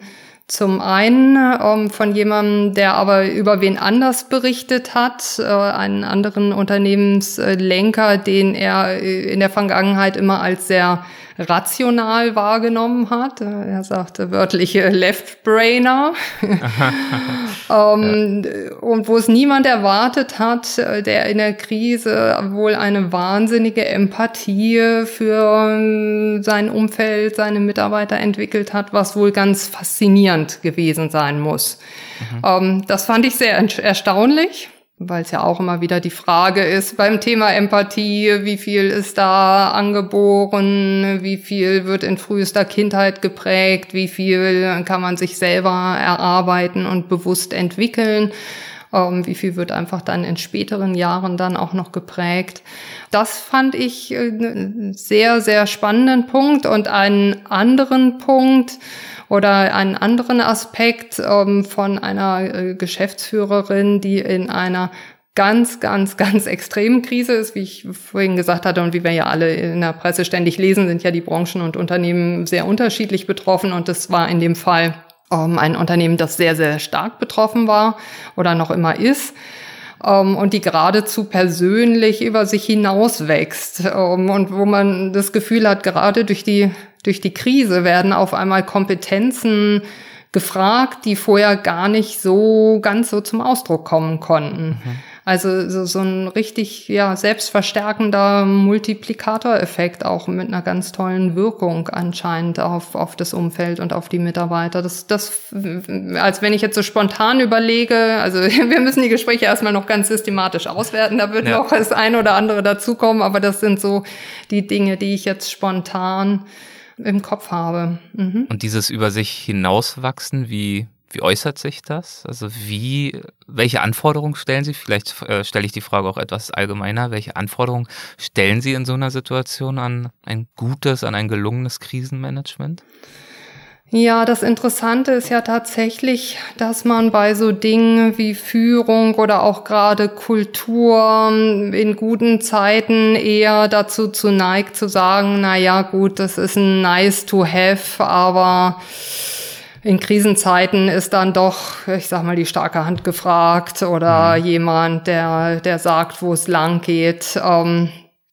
zum einen ähm, von jemandem, der aber über wen anders berichtet hat, äh, einen anderen Unternehmenslenker, den er äh, in der Vergangenheit immer als sehr rational wahrgenommen hat. Er sagte wörtliche Left-Brainer. ähm, ja. Und wo es niemand erwartet hat, der in der Krise wohl eine wahnsinnige Empathie für sein Umfeld, seine Mitarbeiter entwickelt hat, was wohl ganz faszinierend gewesen sein muss. Mhm. Ähm, das fand ich sehr erstaunlich. Weil es ja auch immer wieder die Frage ist beim Thema Empathie, wie viel ist da angeboren, wie viel wird in frühester Kindheit geprägt, wie viel kann man sich selber erarbeiten und bewusst entwickeln. Ähm, wie viel wird einfach dann in späteren Jahren dann auch noch geprägt. Das fand ich einen äh, sehr, sehr spannenden Punkt und einen anderen Punkt, oder einen anderen Aspekt ähm, von einer äh, Geschäftsführerin, die in einer ganz, ganz, ganz extremen Krise ist, wie ich vorhin gesagt hatte und wie wir ja alle in der Presse ständig lesen, sind ja die Branchen und Unternehmen sehr unterschiedlich betroffen und das war in dem Fall ähm, ein Unternehmen, das sehr, sehr stark betroffen war oder noch immer ist ähm, und die geradezu persönlich über sich hinaus wächst ähm, und wo man das Gefühl hat, gerade durch die durch die Krise werden auf einmal Kompetenzen gefragt, die vorher gar nicht so ganz so zum Ausdruck kommen konnten. Mhm. Also so, so ein richtig ja selbstverstärkender Multiplikatoreffekt auch mit einer ganz tollen Wirkung anscheinend auf auf das Umfeld und auf die Mitarbeiter. Das das als wenn ich jetzt so spontan überlege, also wir müssen die Gespräche erstmal noch ganz systematisch auswerten, da wird ja. noch das ein oder andere dazukommen, aber das sind so die Dinge, die ich jetzt spontan im Kopf habe. Mhm. Und dieses über sich hinauswachsen, wie, wie äußert sich das? Also wie, welche Anforderungen stellen Sie? Vielleicht äh, stelle ich die Frage auch etwas allgemeiner. Welche Anforderungen stellen Sie in so einer Situation an ein gutes, an ein gelungenes Krisenmanagement? Ja, das Interessante ist ja tatsächlich, dass man bei so Dingen wie Führung oder auch gerade Kultur in guten Zeiten eher dazu zu neigt zu sagen, na ja, gut, das ist ein nice to have, aber in Krisenzeiten ist dann doch, ich sag mal, die starke Hand gefragt oder mhm. jemand, der, der sagt, wo es lang geht. Ähm,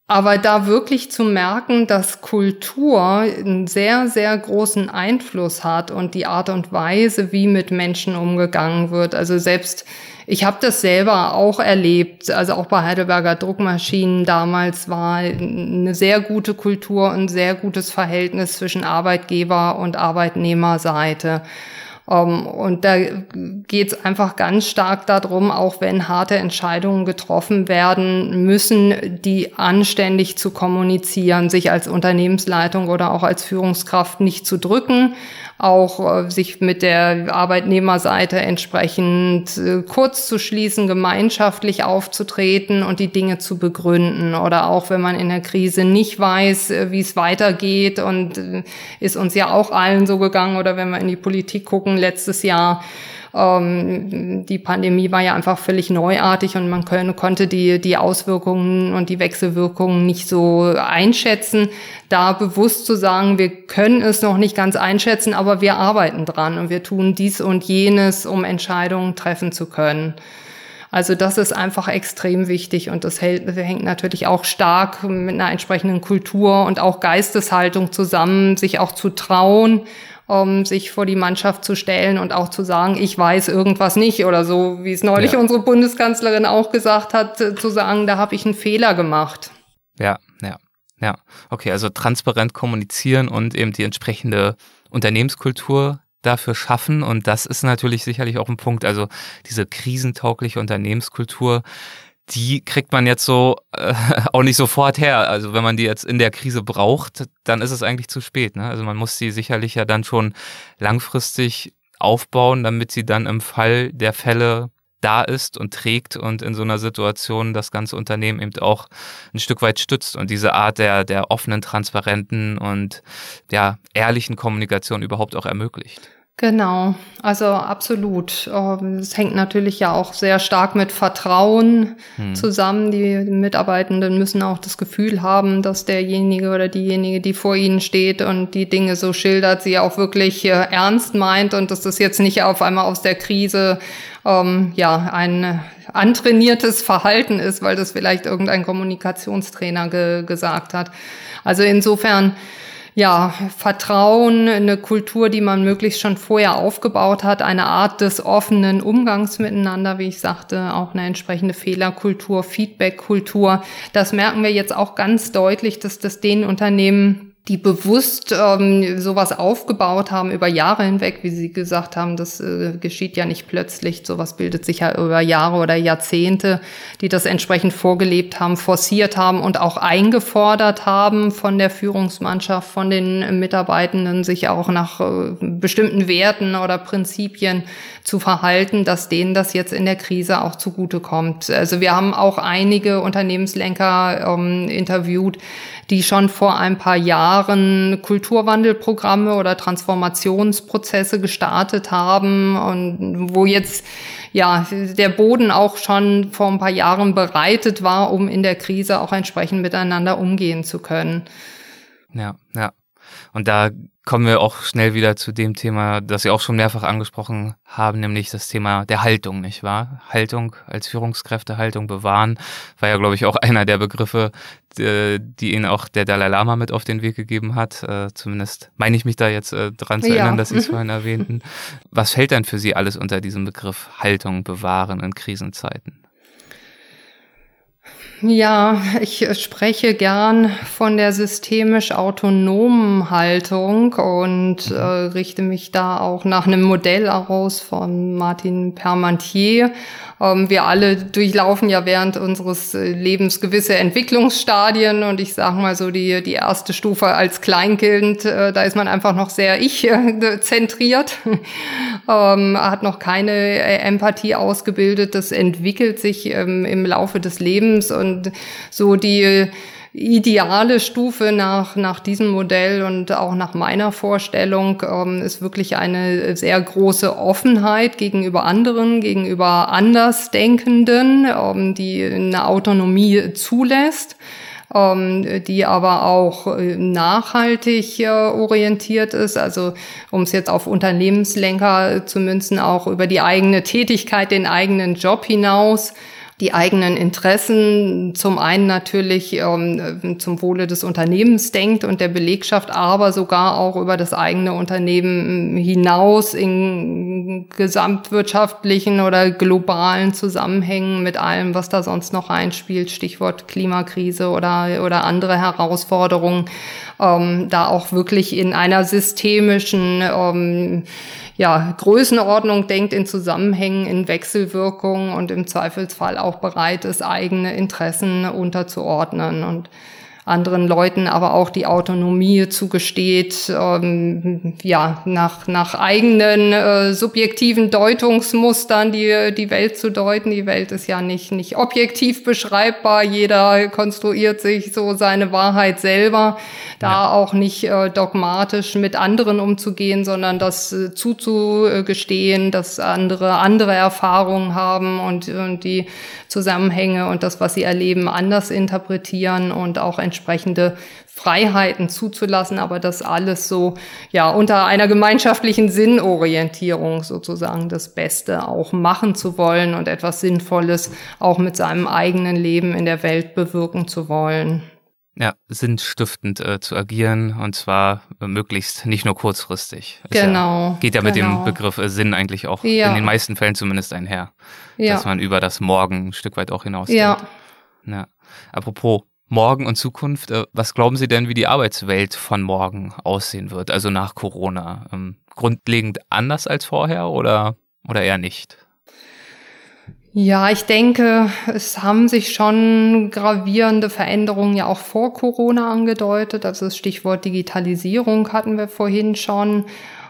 aber da wirklich zu merken, dass Kultur einen sehr, sehr großen Einfluss hat und die Art und Weise, wie mit Menschen umgegangen wird. Also selbst, ich habe das selber auch erlebt, also auch bei Heidelberger Druckmaschinen damals war eine sehr gute Kultur, ein sehr gutes Verhältnis zwischen Arbeitgeber und Arbeitnehmerseite. Ähm, und da geht es einfach ganz stark darum, auch wenn harte Entscheidungen getroffen werden müssen, die anständig zu kommunizieren, sich als Unternehmensleitung oder auch als Führungskraft nicht zu drücken, auch äh, sich mit der Arbeitnehmerseite entsprechend äh, kurz zu schließen, gemeinschaftlich aufzutreten und die Dinge zu begründen. Oder auch wenn man in der Krise nicht weiß, äh, wie es weitergeht und äh, ist uns ja auch allen so gegangen oder wenn wir in die Politik gucken, letztes Jahr ähm, die Pandemie war ja einfach völlig neuartig und man können, konnte die, die Auswirkungen und die Wechselwirkungen nicht so einschätzen. Da bewusst zu sagen, wir können es noch nicht ganz einschätzen, aber wir arbeiten dran und wir tun dies und jenes, um Entscheidungen treffen zu können. Also das ist einfach extrem wichtig und das hängt natürlich auch stark mit einer entsprechenden Kultur und auch Geisteshaltung zusammen, sich auch zu trauen, um sich vor die Mannschaft zu stellen und auch zu sagen, ich weiß irgendwas nicht oder so, wie es neulich ja. unsere Bundeskanzlerin auch gesagt hat, äh, zu sagen, da habe ich einen Fehler gemacht. Ja, ja, ja. Okay, also transparent kommunizieren und eben die entsprechende Unternehmenskultur dafür schaffen. Und das ist natürlich sicherlich auch ein Punkt. Also diese krisentaugliche Unternehmenskultur, die kriegt man jetzt so äh, auch nicht sofort her. Also wenn man die jetzt in der Krise braucht, dann ist es eigentlich zu spät. Ne? Also man muss sie sicherlich ja dann schon langfristig aufbauen, damit sie dann im Fall der Fälle da ist und trägt und in so einer Situation das ganze Unternehmen eben auch ein Stück weit stützt und diese Art der, der offenen, transparenten und ja, ehrlichen Kommunikation überhaupt auch ermöglicht. Genau, also absolut. Ähm, es hängt natürlich ja auch sehr stark mit Vertrauen hm. zusammen. Die Mitarbeitenden müssen auch das Gefühl haben, dass derjenige oder diejenige, die vor ihnen steht und die Dinge so schildert, sie auch wirklich äh, ernst meint und dass das jetzt nicht auf einmal aus der Krise ähm, ja ein antrainiertes Verhalten ist, weil das vielleicht irgendein Kommunikationstrainer ge gesagt hat. Also insofern ja, Vertrauen, eine Kultur, die man möglichst schon vorher aufgebaut hat, eine Art des offenen Umgangs miteinander, wie ich sagte, auch eine entsprechende Fehlerkultur, Feedbackkultur. Das merken wir jetzt auch ganz deutlich, dass das den Unternehmen die bewusst ähm, sowas aufgebaut haben über Jahre hinweg, wie Sie gesagt haben, das äh, geschieht ja nicht plötzlich, sowas bildet sich ja über Jahre oder Jahrzehnte, die das entsprechend vorgelebt haben, forciert haben und auch eingefordert haben von der Führungsmannschaft, von den Mitarbeitenden, sich auch nach äh, bestimmten Werten oder Prinzipien zu verhalten, dass denen das jetzt in der Krise auch zugutekommt. Also wir haben auch einige Unternehmenslenker ähm, interviewt, die schon vor ein paar Jahren Kulturwandelprogramme oder Transformationsprozesse gestartet haben und wo jetzt ja der Boden auch schon vor ein paar Jahren bereitet war, um in der Krise auch entsprechend miteinander umgehen zu können. Ja, ja. Und da kommen wir auch schnell wieder zu dem Thema, das Sie auch schon mehrfach angesprochen haben, nämlich das Thema der Haltung, nicht wahr? Haltung als Führungskräfte, Haltung bewahren, war ja, glaube ich, auch einer der Begriffe, die, die Ihnen auch der Dalai Lama mit auf den Weg gegeben hat. Äh, zumindest meine ich mich da jetzt äh, dran zu erinnern, ja. dass Sie es vorhin erwähnten. Was fällt denn für Sie alles unter diesem Begriff Haltung bewahren in Krisenzeiten? Ja, ich spreche gern von der systemisch autonomen Haltung und äh, richte mich da auch nach einem Modell aus von Martin Permantier wir alle durchlaufen ja während unseres äh, Lebens gewisse Entwicklungsstadien und ich sage mal so die, die erste Stufe als Kleinkind, äh, da ist man einfach noch sehr ich-zentriert, ähm, hat noch keine äh, Empathie ausgebildet. Das entwickelt sich ähm, im Laufe des Lebens und so die ideale Stufe nach, nach diesem Modell und auch nach meiner Vorstellung ähm, ist wirklich eine sehr große Offenheit gegenüber anderen, gegenüber Andersdenkenden, ähm, die eine Autonomie zulässt ähm, die aber auch äh, nachhaltig äh, orientiert ist. Also um es jetzt auf Unternehmenslenker zu münzen, auch über die eigene Tätigkeit, den eigenen Job hinaus die eigenen Interessen zum einen natürlich ähm, zum Wohle des Unternehmens denkt und der Belegschaft, aber sogar auch über das eigene Unternehmen hinaus in gesamtwirtschaftlichen oder globalen Zusammenhängen mit allem, was da sonst noch einspielt, Stichwort Klimakrise oder, oder andere Herausforderungen, ähm, da auch wirklich in einer systemischen ähm, ja, Größenordnung denkt, in Zusammenhängen, in Wechselwirkungen und im Zweifelsfall auch bereit ist, eigene Interessen unterzuordnen. Und anderen Leuten aber auch die Autonomie zugesteht, ähm, ja, nach, nach eigenen äh, subjektiven Deutungsmustern die, die Welt zu deuten. Die Welt ist ja nicht, nicht objektiv beschreibbar. Jeder konstruiert sich so seine Wahrheit selber. Da ja. auch nicht äh, dogmatisch mit anderen umzugehen, sondern das äh, zuzugestehen, dass andere andere Erfahrungen haben und, und die Zusammenhänge und das, was sie erleben, anders interpretieren und auch entsprechende Freiheiten zuzulassen, aber das alles so, ja, unter einer gemeinschaftlichen Sinnorientierung sozusagen das Beste auch machen zu wollen und etwas Sinnvolles auch mit seinem eigenen Leben in der Welt bewirken zu wollen. Ja, sinnstiftend äh, zu agieren und zwar äh, möglichst nicht nur kurzfristig. Ist genau. Ja, geht ja genau. mit dem genau. Begriff äh, Sinn eigentlich auch ja. in den meisten Fällen zumindest einher. Ja. Dass man über das Morgen ein Stück weit auch hinaus Ja. ja. Apropos Morgen und Zukunft, äh, was glauben Sie denn, wie die Arbeitswelt von morgen aussehen wird, also nach Corona? Ähm, grundlegend anders als vorher oder, oder eher nicht? Ja, ich denke, es haben sich schon gravierende Veränderungen ja auch vor Corona angedeutet. Also das Stichwort Digitalisierung hatten wir vorhin schon.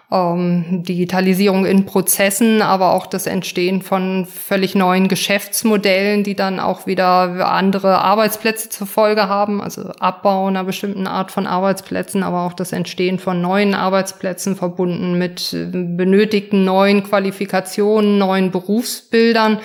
Ähm, Digitalisierung in Prozessen, aber auch das Entstehen von völlig neuen Geschäftsmodellen, die dann auch wieder andere Arbeitsplätze zur Folge haben, also Abbau einer bestimmten Art von Arbeitsplätzen, aber auch das Entstehen von neuen Arbeitsplätzen verbunden mit benötigten neuen Qualifikationen, neuen Berufsbildern.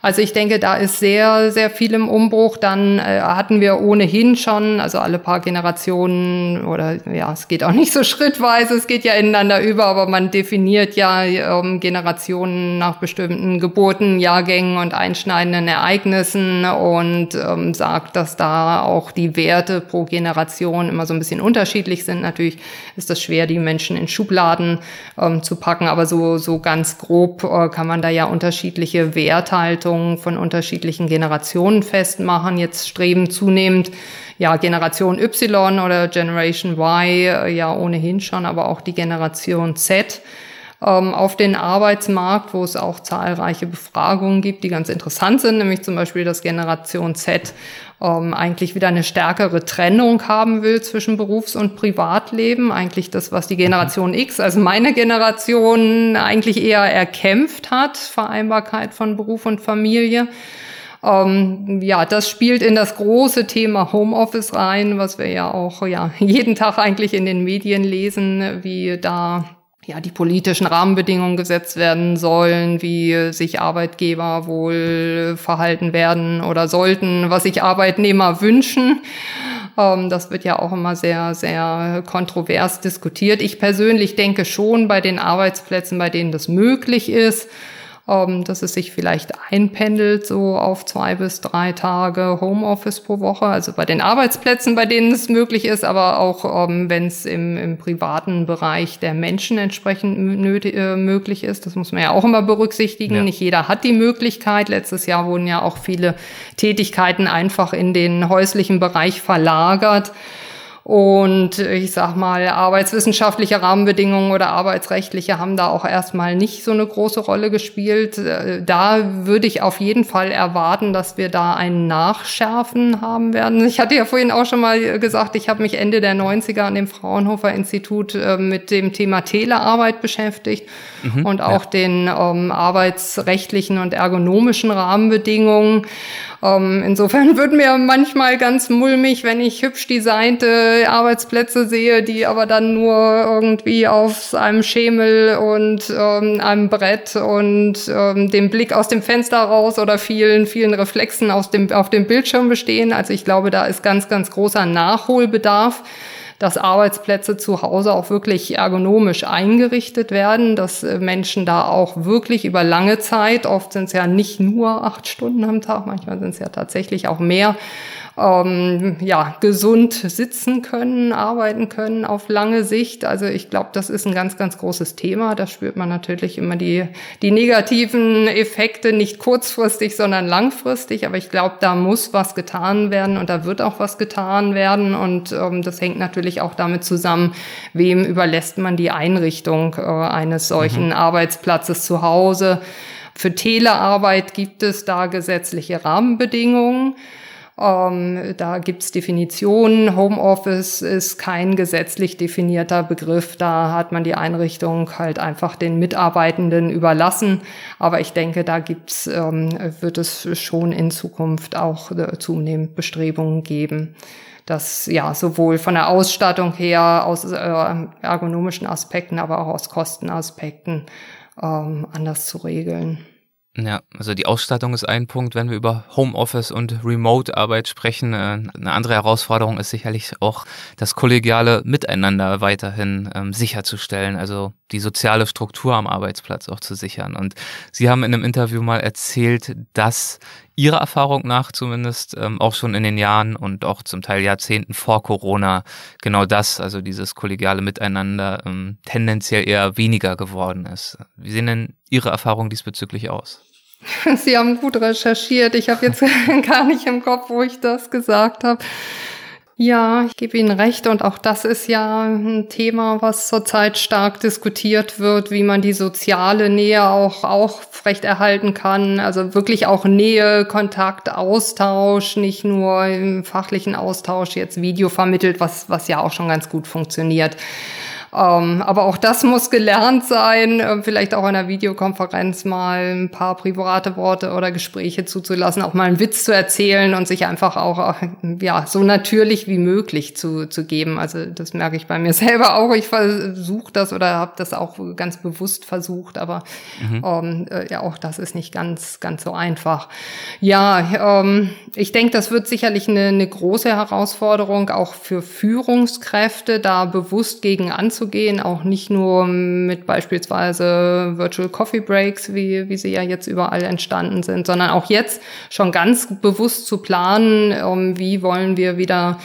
Also ich denke, da ist sehr, sehr viel im Umbruch. Dann äh, hatten wir ohnehin schon, also alle paar Generationen oder ja, es geht auch nicht so schrittweise, es geht ja ineinander über, aber man definiert ja ähm, Generationen nach bestimmten Geburten, Jahrgängen und einschneidenden Ereignissen und ähm, sagt, dass da auch die Werte pro Generation immer so ein bisschen unterschiedlich sind. Natürlich ist das schwer, die Menschen in Schubladen ähm, zu packen, aber so, so ganz grob äh, kann man da ja unterschiedliche Werthaltungen Abgrenzung von unterschiedlichen Generationen festmachen. Jetzt streben zunehmend ja Generation Y oder Generation Y äh, ja ohnehin schon, aber auch die Generation Z ähm, auf den Arbeitsmarkt, wo es auch zahlreiche Befragungen gibt, die ganz interessant sind, nämlich zum Beispiel, dass Generation Z ähm, eigentlich wieder eine stärkere Trennung haben will zwischen Berufs- und Privatleben. Eigentlich das, was die Generation X, also meine Generation, eigentlich eher erkämpft hat, Vereinbarkeit von Beruf und Familie. Ähm, ja, das spielt in das große Thema Homeoffice rein, was wir ja auch ja jeden Tag eigentlich in den Medien lesen, wie da ja, die politischen Rahmenbedingungen gesetzt werden sollen, wie sich Arbeitgeber wohl verhalten werden oder sollten, was sich Arbeitnehmer wünschen. Ähm, das wird ja auch immer sehr, sehr kontrovers diskutiert. Ich persönlich denke schon bei den Arbeitsplätzen, bei denen das möglich ist, ähm, dass es sich vielleicht einpendelt, so auf zwei bis drei Tage Homeoffice pro Woche. Also bei den Arbeitsplätzen, bei denen es möglich ist, aber auch ähm, wenn es im, im privaten Bereich der Menschen entsprechend nötig, äh, möglich ist. Das muss man ja auch immer berücksichtigen. Ja. Nicht jeder hat die Möglichkeit. Letztes Jahr wurden ja auch viele Tätigkeiten einfach in den häuslichen Bereich verlagert. Und ich sag mal, arbeitswissenschaftliche Rahmenbedingungen oder arbeitsrechtliche haben da auch erstmal nicht so eine große Rolle gespielt. Äh, da würde ich auf jeden Fall erwarten, dass wir da ein Nachschärfen haben werden. Ich hatte ja vorhin auch schon mal gesagt, ich habe mich Ende der 90er an dem Fraunhofer Institut äh, mit dem Thema Telearbeit beschäftigt mhm, und auch ja. den ähm, arbeitsrechtlichen und ergonomischen Rahmenbedingungen. Ähm, insofern wird mir manchmal ganz mulmig, wenn ich hübsch designte Arbeitsplätze sehe, die aber dann nur irgendwie auf einem Schemel und ähm, einem Brett und ähm, dem Blick aus dem Fenster raus oder vielen, vielen Reflexen aus dem, auf dem Bildschirm bestehen. Also ich glaube, da ist ganz, ganz großer Nachholbedarf dass Arbeitsplätze zu Hause auch wirklich ergonomisch eingerichtet werden, dass äh, Menschen da auch wirklich über lange Zeit, oft sind es ja nicht nur acht Stunden am Tag, manchmal sind es ja tatsächlich auch mehr, ähm, ja, gesund sitzen können, arbeiten können auf lange Sicht. Also ich glaube, das ist ein ganz, ganz großes Thema. Da spürt man natürlich immer die, die negativen Effekte, nicht kurzfristig, sondern langfristig. Aber ich glaube, da muss was getan werden und da wird auch was getan werden. Und ähm, das hängt natürlich auch damit zusammen, wem überlässt man die Einrichtung äh, eines solchen mhm. Arbeitsplatzes zu Hause. Für Telearbeit gibt es da gesetzliche Rahmenbedingungen. Ähm, da gibt's Definitionen. Homeoffice ist kein gesetzlich definierter Begriff. Da hat man die Einrichtung halt einfach den Mitarbeitenden überlassen. Aber ich denke, da gibt's, ähm, wird es schon in Zukunft auch äh, zunehmend Bestrebungen geben das ja sowohl von der Ausstattung her, aus äh, ergonomischen Aspekten, aber auch aus Kostenaspekten ähm, anders zu regeln. Ja, also die Ausstattung ist ein Punkt, wenn wir über Homeoffice und Remote-Arbeit sprechen. Äh, eine andere Herausforderung ist sicherlich auch das kollegiale Miteinander weiterhin ähm, sicherzustellen, also die soziale Struktur am Arbeitsplatz auch zu sichern. Und Sie haben in einem Interview mal erzählt, dass Ihrer Erfahrung nach zumindest ähm, auch schon in den Jahren und auch zum Teil Jahrzehnten vor Corona genau das, also dieses kollegiale Miteinander, ähm, tendenziell eher weniger geworden ist. Wie sehen denn Ihre Erfahrungen diesbezüglich aus? Sie haben gut recherchiert. Ich habe jetzt gar nicht im Kopf, wo ich das gesagt habe. Ja, ich gebe Ihnen recht. Und auch das ist ja ein Thema, was zurzeit stark diskutiert wird, wie man die soziale Nähe auch, auch erhalten kann. Also wirklich auch Nähe, Kontakt, Austausch, nicht nur im fachlichen Austausch jetzt Video vermittelt, was, was ja auch schon ganz gut funktioniert. Ähm, aber auch das muss gelernt sein, äh, vielleicht auch in einer Videokonferenz mal ein paar private Worte oder Gespräche zuzulassen, auch mal einen Witz zu erzählen und sich einfach auch äh, ja so natürlich wie möglich zu, zu geben. Also das merke ich bei mir selber auch. Ich versuche das oder habe das auch ganz bewusst versucht, aber mhm. ähm, äh, ja auch das ist nicht ganz ganz so einfach. Ja, ähm, ich denke, das wird sicherlich eine, eine große Herausforderung auch für Führungskräfte, da bewusst gegen anzugehen anzugehen, auch nicht nur mit beispielsweise Virtual Coffee Breaks, wie, wie sie ja jetzt überall entstanden sind, sondern auch jetzt schon ganz bewusst zu planen, um, wie wollen wir wieder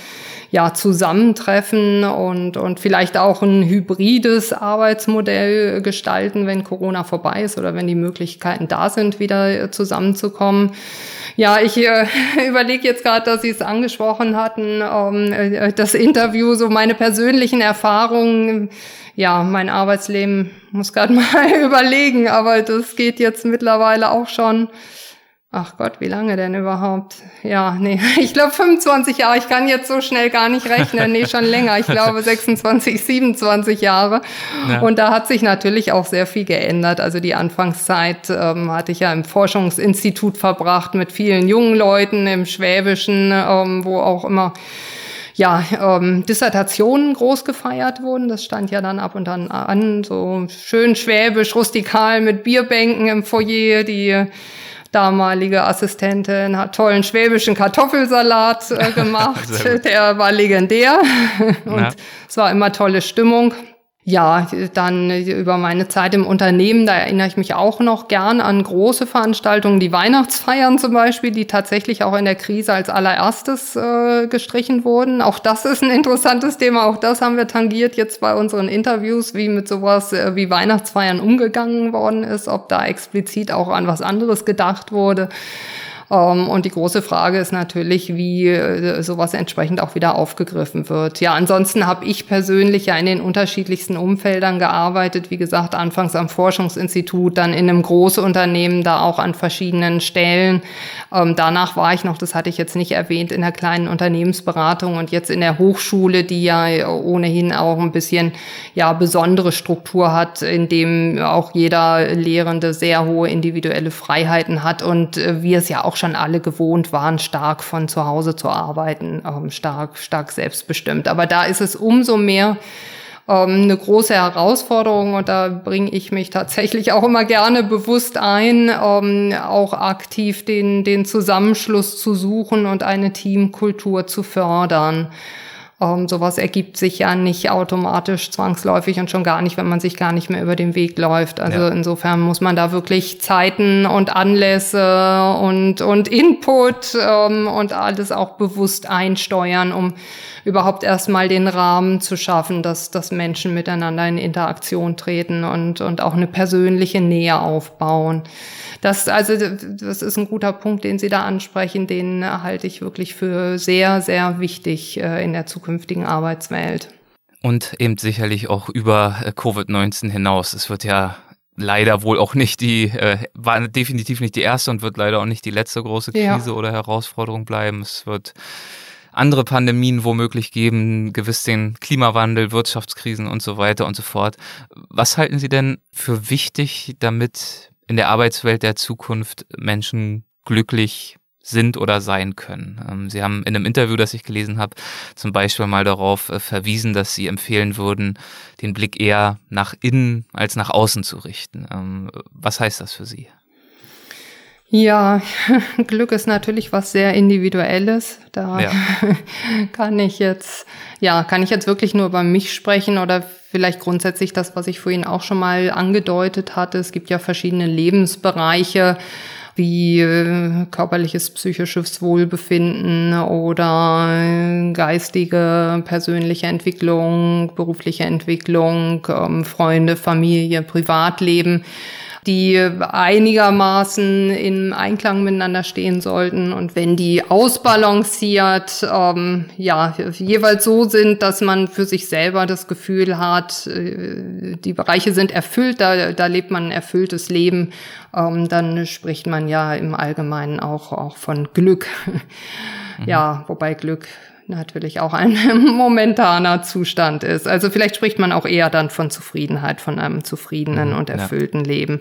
ja, zusammentreffen und, und vielleicht auch ein hybrides Arbeitsmodell gestalten, wenn Corona vorbei ist oder wenn die Möglichkeiten da sind, wieder zusammenzukommen. Ja, ich äh, überlege jetzt gerade, dass Sie es angesprochen hatten, ähm, äh, das Interview, so meine persönlichen Erfahrungen. Ja, mein Arbeitsleben muss gerade mal überlegen, aber das geht jetzt mittlerweile auch schon Ach Gott, wie lange denn überhaupt? Ja, nee, ich glaube 25 Jahre. Ich kann jetzt so schnell gar nicht rechnen. Nee, schon länger. Ich glaube 26, 27 Jahre. Ja. Und da hat sich natürlich auch sehr viel geändert. Also die Anfangszeit ähm, hatte ich ja im Forschungsinstitut verbracht mit vielen jungen Leuten im Schwäbischen, ähm, wo auch immer ja, ähm, Dissertationen groß gefeiert wurden. Das stand ja dann ab und an an, so schön schwäbisch, rustikal mit Bierbänken im Foyer, die damalige Assistentin hat tollen schwäbischen Kartoffelsalat äh, gemacht. Der war legendär und ja. es war immer tolle Stimmung. Ja, dann über meine Zeit im Unternehmen, da erinnere ich mich auch noch gern an große Veranstaltungen, die Weihnachtsfeiern zum Beispiel, die tatsächlich auch in der Krise als allererstes äh, gestrichen wurden. Auch das ist ein interessantes Thema, auch das haben wir tangiert jetzt bei unseren Interviews, wie mit sowas äh, wie Weihnachtsfeiern umgegangen worden ist, ob da explizit auch an was anderes gedacht wurde. Ähm, und die große Frage ist natürlich, wie äh, sowas entsprechend auch wieder aufgegriffen wird. Ja, ansonsten habe ich persönlich ja in den unterschiedlichsten Umfeldern gearbeitet. Wie gesagt, anfangs am Forschungsinstitut, dann in einem Großunternehmen, da auch an verschiedenen Stellen. Ähm, danach war ich noch, das hatte ich jetzt nicht erwähnt, in der kleinen Unternehmensberatung und jetzt in der Hochschule, die ja ohnehin auch ein bisschen ja besondere Struktur hat, in dem auch jeder Lehrende sehr hohe individuelle Freiheiten hat und äh, wir es ja auch schon alle gewohnt waren, stark von zu Hause zu arbeiten, ähm, stark, stark selbstbestimmt. Aber da ist es umso mehr ähm, eine große Herausforderung und da bringe ich mich tatsächlich auch immer gerne bewusst ein, ähm, auch aktiv den, den Zusammenschluss zu suchen und eine Teamkultur zu fördern. Ähm, sowas ergibt sich ja nicht automatisch zwangsläufig und schon gar nicht, wenn man sich gar nicht mehr über den Weg läuft. Also ja. insofern muss man da wirklich Zeiten und Anlässe und, und Input ähm, und alles auch bewusst einsteuern, um überhaupt erstmal den Rahmen zu schaffen, dass, dass Menschen miteinander in Interaktion treten und, und auch eine persönliche Nähe aufbauen. Das, also, das ist ein guter Punkt, den Sie da ansprechen. Den halte ich wirklich für sehr, sehr wichtig äh, in der zukünftigen Arbeitswelt. Und eben sicherlich auch über äh, Covid-19 hinaus. Es wird ja leider wohl auch nicht die, äh, war definitiv nicht die erste und wird leider auch nicht die letzte große Krise ja. oder Herausforderung bleiben. Es wird andere Pandemien womöglich geben, gewiss den Klimawandel, Wirtschaftskrisen und so weiter und so fort. Was halten Sie denn für wichtig, damit in der Arbeitswelt der Zukunft Menschen glücklich sind oder sein können. Ähm, sie haben in einem Interview, das ich gelesen habe, zum Beispiel mal darauf äh, verwiesen, dass Sie empfehlen würden, den Blick eher nach innen als nach außen zu richten. Ähm, was heißt das für Sie? Ja, Glück ist natürlich was sehr Individuelles. Da ja. kann ich jetzt, ja, kann ich jetzt wirklich nur über mich sprechen oder vielleicht grundsätzlich das, was ich vorhin auch schon mal angedeutet hatte. Es gibt ja verschiedene Lebensbereiche wie äh, körperliches, psychisches Wohlbefinden oder geistige, persönliche Entwicklung, berufliche Entwicklung, ähm, Freunde, Familie, Privatleben die einigermaßen im Einklang miteinander stehen sollten. Und wenn die ausbalanciert, ähm, ja, jeweils so sind, dass man für sich selber das Gefühl hat, äh, die Bereiche sind erfüllt, da, da lebt man ein erfülltes Leben, ähm, dann spricht man ja im Allgemeinen auch, auch von Glück. Mhm. Ja, wobei Glück natürlich auch ein momentaner Zustand ist. Also vielleicht spricht man auch eher dann von Zufriedenheit, von einem zufriedenen mhm, und erfüllten ja. Leben.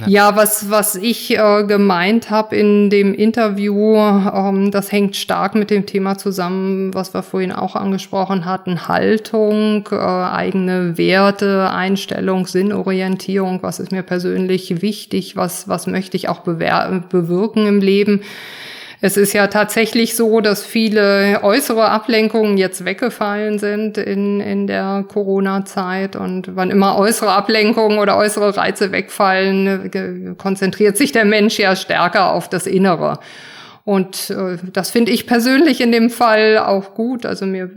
Ja. ja, was, was ich äh, gemeint habe in dem Interview, ähm, das hängt stark mit dem Thema zusammen, was wir vorhin auch angesprochen hatten, Haltung, äh, eigene Werte, Einstellung, Sinnorientierung, was ist mir persönlich wichtig, was, was möchte ich auch bewirken im Leben. Es ist ja tatsächlich so, dass viele äußere Ablenkungen jetzt weggefallen sind in, in der Corona-Zeit. Und wann immer äußere Ablenkungen oder äußere Reize wegfallen, konzentriert sich der Mensch ja stärker auf das Innere. Und äh, das finde ich persönlich in dem Fall auch gut. Also mir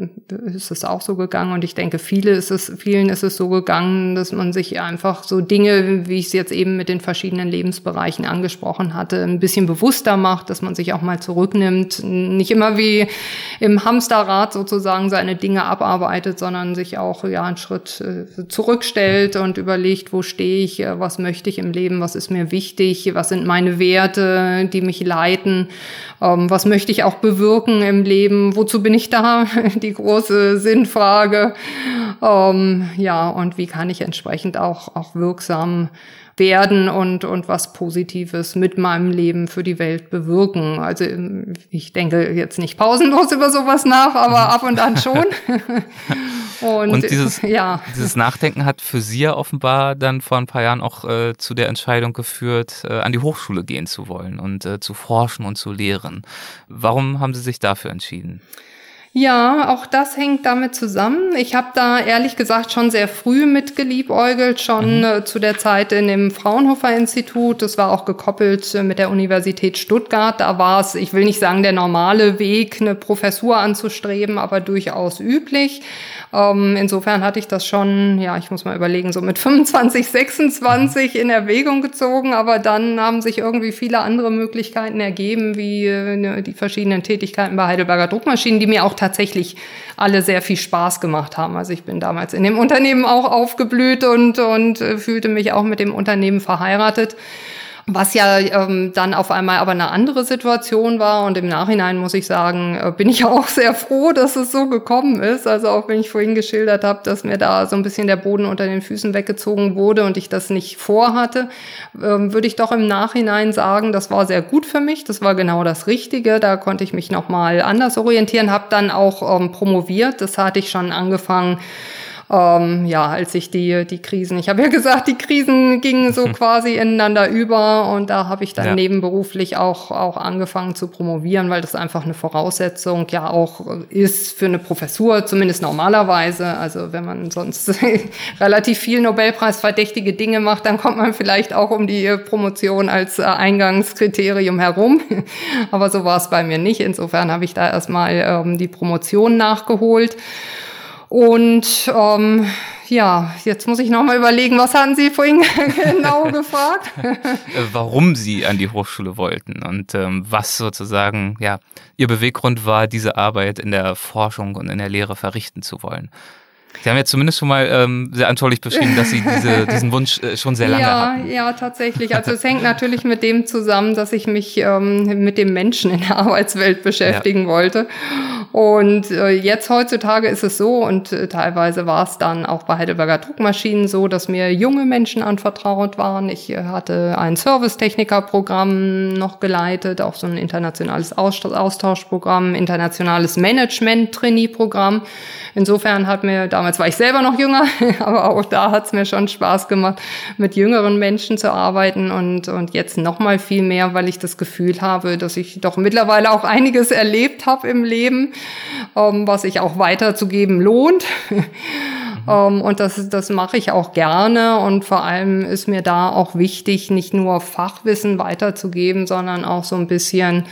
ist es auch so gegangen. Und ich denke, viele ist es, vielen ist es so gegangen, dass man sich einfach so Dinge, wie ich es jetzt eben mit den verschiedenen Lebensbereichen angesprochen hatte, ein bisschen bewusster macht, dass man sich auch mal zurücknimmt, nicht immer wie im Hamsterrad sozusagen seine Dinge abarbeitet, sondern sich auch ja einen Schritt äh, zurückstellt und überlegt, wo stehe ich, äh, was möchte ich im Leben, was ist mir wichtig, was sind meine Werte, die mich leiten ähm, was möchte ich auch bewirken im Leben? Wozu bin ich da? Die große Sinnfrage. Ähm, ja, und wie kann ich entsprechend auch, auch wirksam werden und, und was Positives mit meinem Leben für die Welt bewirken. Also ich denke jetzt nicht pausenlos über sowas nach, aber ab und an schon. Und, und dieses, ja. dieses Nachdenken hat für Sie ja offenbar dann vor ein paar Jahren auch äh, zu der Entscheidung geführt, äh, an die Hochschule gehen zu wollen und äh, zu forschen und zu lehren. Warum haben Sie sich dafür entschieden? Ja, auch das hängt damit zusammen. Ich habe da ehrlich gesagt schon sehr früh mit geliebäugelt, schon mhm. äh, zu der Zeit in dem Fraunhofer Institut. Das war auch gekoppelt äh, mit der Universität Stuttgart. Da war es, ich will nicht sagen der normale Weg, eine Professur anzustreben, aber durchaus üblich. Ähm, insofern hatte ich das schon, ja, ich muss mal überlegen, so mit 25, 26 in Erwägung gezogen, aber dann haben sich irgendwie viele andere Möglichkeiten ergeben, wie äh, die verschiedenen Tätigkeiten bei Heidelberger Druckmaschinen, die mir auch tatsächlich alle sehr viel Spaß gemacht haben. Also ich bin damals in dem Unternehmen auch aufgeblüht und, und äh, fühlte mich auch mit dem Unternehmen verheiratet. Was ja ähm, dann auf einmal aber eine andere Situation war und im Nachhinein muss ich sagen, äh, bin ich auch sehr froh, dass es so gekommen ist. Also auch wenn ich vorhin geschildert habe, dass mir da so ein bisschen der Boden unter den Füßen weggezogen wurde und ich das nicht vorhatte, ähm, würde ich doch im Nachhinein sagen, das war sehr gut für mich. Das war genau das Richtige. Da konnte ich mich nochmal anders orientieren, habe dann auch ähm, promoviert. Das hatte ich schon angefangen ähm, ja, als ich die, die Krisen, ich habe ja gesagt, die Krisen gingen so quasi ineinander über und da habe ich dann ja. nebenberuflich auch, auch angefangen zu promovieren, weil das einfach eine Voraussetzung ja auch ist für eine Professur, zumindest normalerweise. Also wenn man sonst relativ viel Nobelpreisverdächtige Dinge macht, dann kommt man vielleicht auch um die Promotion als äh, Eingangskriterium herum. Aber so war es bei mir nicht. Insofern habe ich da erstmal ähm, die Promotion nachgeholt. Und ähm, ja, jetzt muss ich nochmal überlegen, was hatten Sie vorhin genau gefragt? Äh, warum Sie an die Hochschule wollten und ähm, was sozusagen ja Ihr Beweggrund war, diese Arbeit in der Forschung und in der Lehre verrichten zu wollen. Sie haben ja zumindest schon mal ähm, sehr anschaulich beschrieben, dass Sie diese, diesen Wunsch äh, schon sehr lange ja, hatten. Ja, tatsächlich. Also es hängt natürlich mit dem zusammen, dass ich mich ähm, mit dem Menschen in der Arbeitswelt beschäftigen ja. wollte. Und äh, jetzt heutzutage ist es so, und äh, teilweise war es dann auch bei Heidelberger Druckmaschinen so, dass mir junge Menschen anvertraut waren. Ich äh, hatte ein Servicetechniker-Programm noch geleitet, auch so ein internationales Austauschprogramm, internationales Management-Trainee-Programm. Insofern hat mir damals Damals war ich selber noch jünger, aber auch da hat es mir schon Spaß gemacht, mit jüngeren Menschen zu arbeiten und, und jetzt noch mal viel mehr, weil ich das Gefühl habe, dass ich doch mittlerweile auch einiges erlebt habe im Leben, ähm, was sich auch weiterzugeben lohnt. Mhm. Ähm, und das, das mache ich auch gerne. Und vor allem ist mir da auch wichtig, nicht nur Fachwissen weiterzugeben, sondern auch so ein bisschen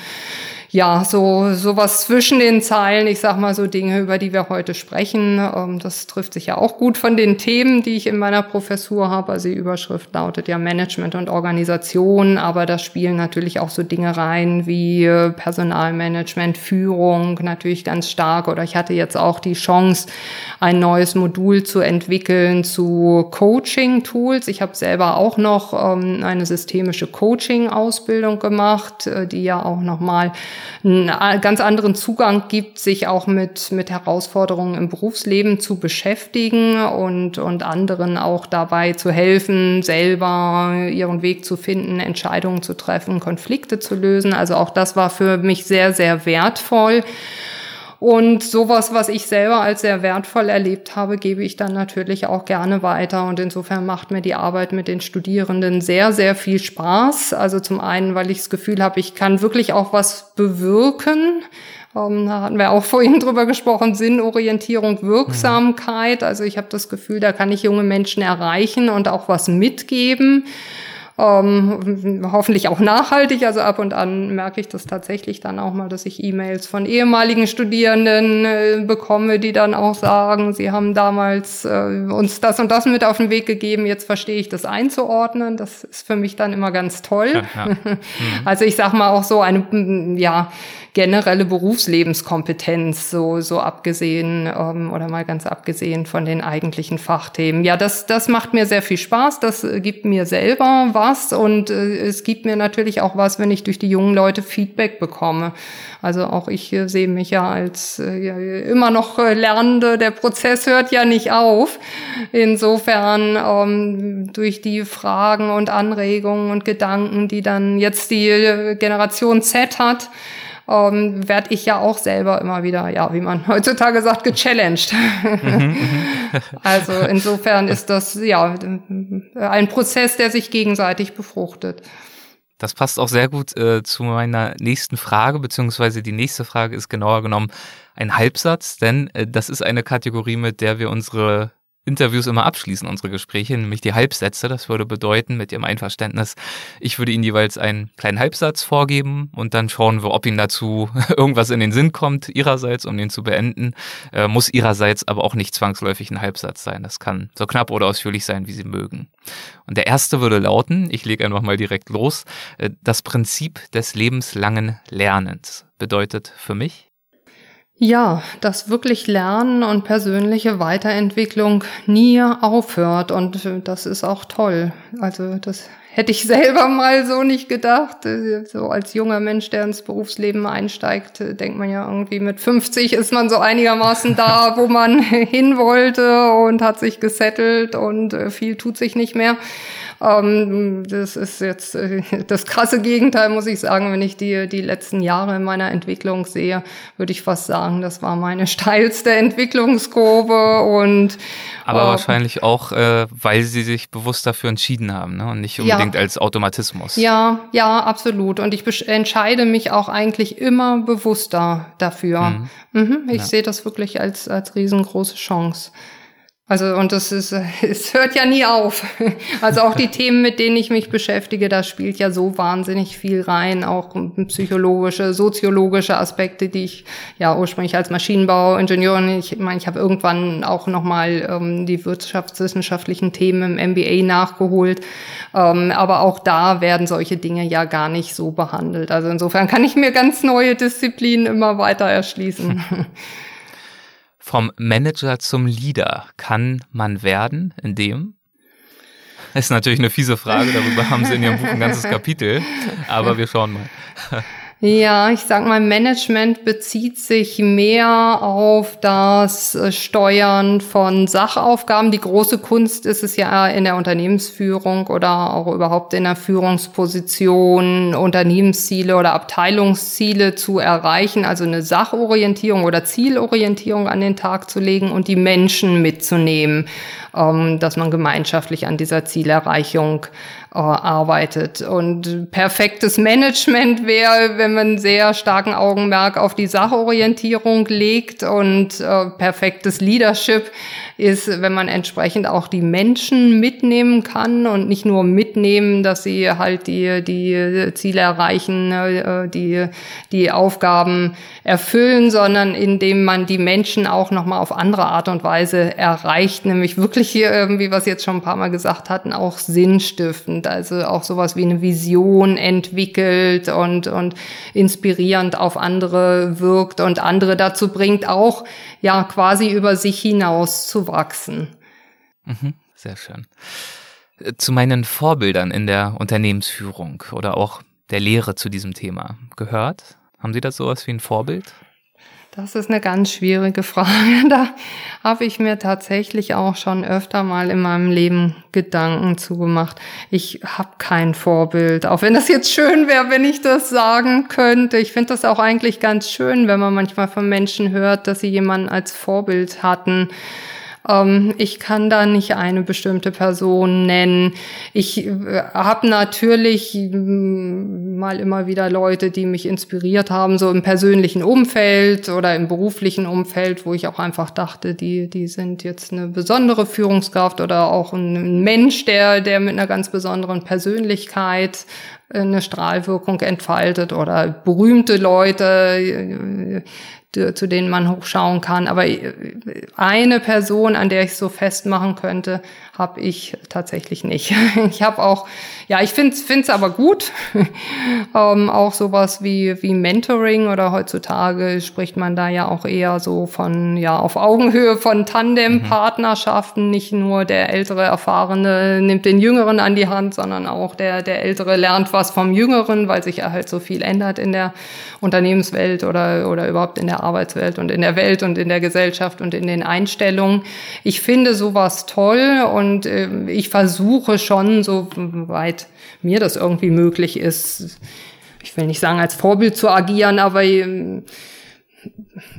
ja, so sowas zwischen den Zeilen, ich sag mal so Dinge, über die wir heute sprechen. Ähm, das trifft sich ja auch gut von den Themen, die ich in meiner Professur habe. Also die Überschrift lautet ja Management und Organisation, aber da spielen natürlich auch so Dinge rein wie äh, Personalmanagement, Führung natürlich ganz stark. Oder ich hatte jetzt auch die Chance, ein neues Modul zu entwickeln zu Coaching-Tools. Ich habe selber auch noch ähm, eine systemische Coaching-Ausbildung gemacht, äh, die ja auch nochmal einen ganz anderen Zugang gibt, sich auch mit, mit Herausforderungen im Berufsleben zu beschäftigen und, und anderen auch dabei zu helfen, selber ihren Weg zu finden, Entscheidungen zu treffen, Konflikte zu lösen. Also auch das war für mich sehr, sehr wertvoll. Und sowas, was ich selber als sehr wertvoll erlebt habe, gebe ich dann natürlich auch gerne weiter. Und insofern macht mir die Arbeit mit den Studierenden sehr, sehr viel Spaß. Also zum einen, weil ich das Gefühl habe, ich kann wirklich auch was bewirken. Ähm, da hatten wir auch vorhin drüber gesprochen, Sinnorientierung, Wirksamkeit. Also ich habe das Gefühl, da kann ich junge Menschen erreichen und auch was mitgeben. Ähm, hoffentlich auch nachhaltig. Also ab und an merke ich das tatsächlich dann auch mal, dass ich E-Mails von ehemaligen Studierenden äh, bekomme, die dann auch sagen, sie haben damals äh, uns das und das mit auf den Weg gegeben, jetzt verstehe ich das einzuordnen. Das ist für mich dann immer ganz toll. Ja, ja. Mhm. Also ich sag mal auch so eine, ja, generelle Berufslebenskompetenz, so, so abgesehen ähm, oder mal ganz abgesehen von den eigentlichen Fachthemen. Ja, das, das macht mir sehr viel Spaß, das äh, gibt mir selber was und äh, es gibt mir natürlich auch was, wenn ich durch die jungen Leute Feedback bekomme. Also auch ich äh, sehe mich ja als äh, immer noch äh, Lernende, der Prozess hört ja nicht auf. Insofern ähm, durch die Fragen und Anregungen und Gedanken, die dann jetzt die äh, Generation Z hat, ähm, werde ich ja auch selber immer wieder, ja, wie man heutzutage sagt, gechallenged. Mhm, mhm. also insofern ist das ja ein Prozess, der sich gegenseitig befruchtet. Das passt auch sehr gut äh, zu meiner nächsten Frage, beziehungsweise die nächste Frage ist genauer genommen ein Halbsatz, denn äh, das ist eine Kategorie, mit der wir unsere Interviews immer abschließen, unsere Gespräche, nämlich die Halbsätze. Das würde bedeuten, mit Ihrem Einverständnis, ich würde Ihnen jeweils einen kleinen Halbsatz vorgeben und dann schauen wir, ob Ihnen dazu irgendwas in den Sinn kommt, Ihrerseits, um den zu beenden. Äh, muss Ihrerseits aber auch nicht zwangsläufig ein Halbsatz sein. Das kann so knapp oder ausführlich sein, wie Sie mögen. Und der erste würde lauten, ich lege einfach mal direkt los, äh, das Prinzip des lebenslangen Lernens bedeutet für mich, ja, dass wirklich Lernen und persönliche Weiterentwicklung nie aufhört und äh, das ist auch toll. Also das hätte ich selber mal so nicht gedacht. Äh, so als junger Mensch, der ins Berufsleben einsteigt, äh, denkt man ja irgendwie mit 50 ist man so einigermaßen da, wo man hin wollte und hat sich gesettelt und viel tut sich nicht mehr. Ähm, das ist jetzt äh, das krasse Gegenteil, muss ich sagen. Wenn ich die, die letzten Jahre in meiner Entwicklung sehe, würde ich fast sagen, das war meine steilste Entwicklungskurve und aber äh, wahrscheinlich auch, äh, weil sie sich bewusst dafür entschieden haben ne? und nicht unbedingt ja. als Automatismus. Ja, ja, absolut. Und ich entscheide mich auch eigentlich immer bewusster dafür. Mhm. Mhm, ich ja. sehe das wirklich als, als riesengroße Chance. Also und das ist, es hört ja nie auf. Also auch die Themen, mit denen ich mich beschäftige, da spielt ja so wahnsinnig viel rein, auch psychologische, soziologische Aspekte, die ich ja ursprünglich als Maschinenbauingenieurin, ich meine, ich habe irgendwann auch nochmal ähm, die wirtschaftswissenschaftlichen Themen im MBA nachgeholt. Ähm, aber auch da werden solche Dinge ja gar nicht so behandelt. Also insofern kann ich mir ganz neue Disziplinen immer weiter erschließen. Vom Manager zum Leader kann man werden, indem? Ist natürlich eine fiese Frage, darüber haben Sie in Ihrem Buch ein ganzes Kapitel, aber wir schauen mal. Ja, ich sag mal, Management bezieht sich mehr auf das äh, Steuern von Sachaufgaben. Die große Kunst ist es ja in der Unternehmensführung oder auch überhaupt in der Führungsposition, Unternehmensziele oder Abteilungsziele zu erreichen, also eine Sachorientierung oder Zielorientierung an den Tag zu legen und die Menschen mitzunehmen, ähm, dass man gemeinschaftlich an dieser Zielerreichung arbeitet. Und perfektes Management wäre, wenn man sehr starken Augenmerk auf die Sachorientierung legt und äh, perfektes Leadership ist, wenn man entsprechend auch die Menschen mitnehmen kann und nicht nur mitnehmen, dass sie halt die, die Ziele erreichen, äh, die, die Aufgaben erfüllen, sondern indem man die Menschen auch nochmal auf andere Art und Weise erreicht, nämlich wirklich, wie wir es jetzt schon ein paar Mal gesagt hatten, auch sinnstiftend, also auch sowas wie eine Vision entwickelt und, und inspirierend auf andere wirkt und andere dazu bringt, auch ja quasi über sich hinaus zu wachsen. Mhm, sehr schön. Äh, zu meinen Vorbildern in der Unternehmensführung oder auch der Lehre zu diesem Thema gehört? Haben Sie da sowas wie ein Vorbild? Das ist eine ganz schwierige Frage. Da habe ich mir tatsächlich auch schon öfter mal in meinem Leben Gedanken zugemacht. Ich habe kein Vorbild, auch wenn das jetzt schön wäre, wenn ich das sagen könnte. Ich finde das auch eigentlich ganz schön, wenn man manchmal von Menschen hört, dass sie jemanden als Vorbild hatten. Ähm, ich kann da nicht eine bestimmte Person nennen. Ich äh, habe natürlich mm, mal immer wieder Leute, die mich inspiriert haben, so im persönlichen Umfeld oder im beruflichen Umfeld, wo ich auch einfach dachte, die, die sind jetzt eine besondere Führungskraft oder auch ein Mensch, der, der mit einer ganz besonderen Persönlichkeit eine Strahlwirkung entfaltet oder berühmte Leute, zu denen man hochschauen kann. Aber äh, eine Person, an der ich so festmachen könnte, habe ich tatsächlich nicht. Ich habe auch, ja, ich finde es aber gut. ähm, auch sowas wie, wie Mentoring oder heutzutage spricht man da ja auch eher so von, ja, auf Augenhöhe von Tandempartnerschaften. Nicht nur der ältere Erfahrene nimmt den Jüngeren an die Hand, sondern auch der, der Ältere lernt was vom Jüngeren, weil sich ja halt so viel ändert in der Unternehmenswelt oder, oder überhaupt in der Arbeitswelt und in der Welt und in der Gesellschaft und in den Einstellungen. Ich finde sowas toll und äh, ich versuche schon, soweit mir das irgendwie möglich ist, ich will nicht sagen als Vorbild zu agieren, aber äh,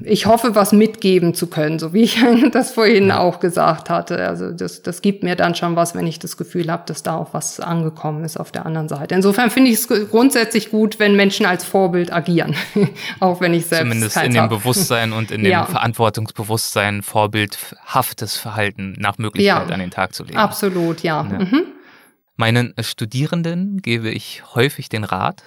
ich hoffe, was mitgeben zu können, so wie ich das vorhin auch gesagt hatte. Also das, das gibt mir dann schon was, wenn ich das Gefühl habe, dass da auch was angekommen ist auf der anderen Seite. Insofern finde ich es grundsätzlich gut, wenn Menschen als Vorbild agieren, auch wenn ich selbst zumindest in dem hab. Bewusstsein und in dem ja. Verantwortungsbewusstsein vorbildhaftes Verhalten nach Möglichkeit ja. an den Tag zu legen. Absolut, ja. ja. Mhm. Meinen Studierenden gebe ich häufig den Rat,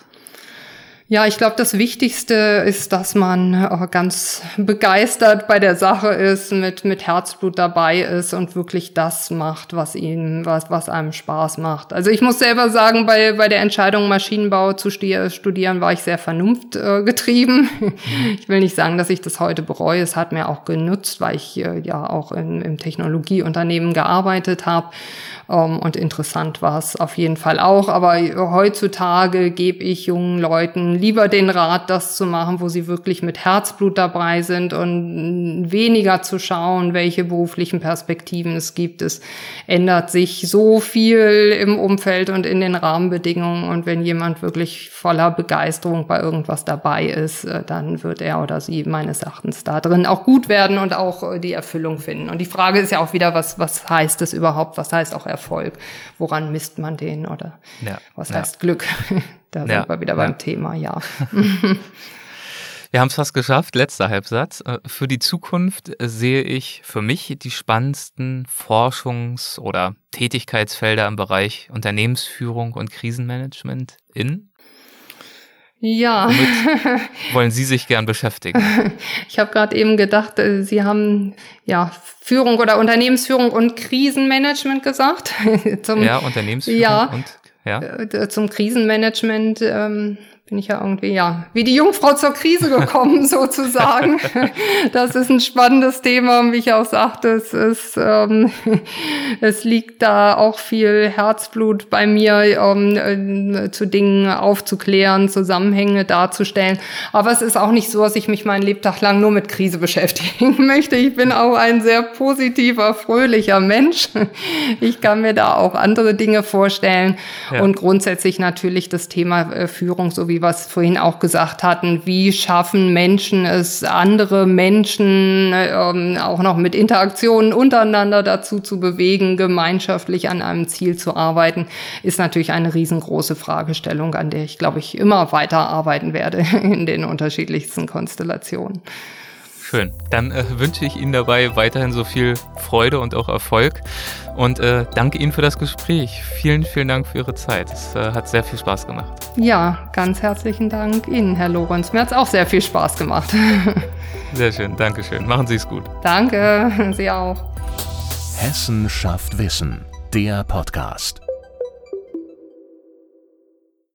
ja, ich glaube, das Wichtigste ist, dass man äh, ganz begeistert bei der Sache ist, mit, mit Herzblut dabei ist und wirklich das macht, was ihnen, was, was einem Spaß macht. Also ich muss selber sagen, bei, bei der Entscheidung, Maschinenbau zu studieren, war ich sehr vernunftgetrieben. Ich will nicht sagen, dass ich das heute bereue. Es hat mir auch genutzt, weil ich äh, ja auch in, im Technologieunternehmen gearbeitet habe. Ähm, und interessant war es auf jeden Fall auch. Aber heutzutage gebe ich jungen Leuten lieber den Rat, das zu machen, wo sie wirklich mit Herzblut dabei sind und weniger zu schauen, welche beruflichen Perspektiven es gibt. Es ändert sich so viel im Umfeld und in den Rahmenbedingungen. Und wenn jemand wirklich voller Begeisterung bei irgendwas dabei ist, äh, dann wird er oder sie meines Erachtens da drin auch gut werden und auch äh, die Erfüllung finden. Und die Frage ist ja auch wieder, was, was heißt es überhaupt? Was heißt auch Erfolg? Woran misst man den oder ja, was ja. heißt Glück? Da ja, sind wir wieder ja. beim Thema, ja. Wir haben es fast geschafft. Letzter Halbsatz. Äh, für die Zukunft sehe ich für mich die spannendsten Forschungs- oder Tätigkeitsfelder im Bereich Unternehmensführung und Krisenmanagement in ja. Womit wollen Sie sich gern beschäftigen? Ich habe gerade eben gedacht, äh, Sie haben ja Führung oder Unternehmensführung und Krisenmanagement gesagt. Zum, ja, Unternehmensführung ja, und ja. Äh, zum Krisenmanagement. Ähm, bin ich ja irgendwie, ja, wie die Jungfrau zur Krise gekommen, sozusagen. Das ist ein spannendes Thema, wie ich auch sagte, es ist, ähm, es liegt da auch viel Herzblut bei mir, um äh, zu Dingen aufzuklären, Zusammenhänge darzustellen. Aber es ist auch nicht so, dass ich mich meinen Lebtag lang nur mit Krise beschäftigen möchte. Ich bin auch ein sehr positiver, fröhlicher Mensch. Ich kann mir da auch andere Dinge vorstellen ja. und grundsätzlich natürlich das Thema äh, Führung sowie wie wir es vorhin auch gesagt hatten, wie schaffen Menschen es, andere Menschen ähm, auch noch mit Interaktionen untereinander dazu zu bewegen, gemeinschaftlich an einem Ziel zu arbeiten, ist natürlich eine riesengroße Fragestellung, an der ich, glaube ich, immer weiter arbeiten werde in den unterschiedlichsten Konstellationen. Schön. Dann äh, wünsche ich Ihnen dabei weiterhin so viel Freude und auch Erfolg und äh, danke Ihnen für das Gespräch. Vielen, vielen Dank für Ihre Zeit. Es äh, hat sehr viel Spaß gemacht. Ja, ganz herzlichen Dank Ihnen, Herr Lorenz. Mir hat es auch sehr viel Spaß gemacht. sehr schön. Dankeschön. Machen Sie es gut. Danke. Sie auch. Hessen schafft Wissen. Der Podcast.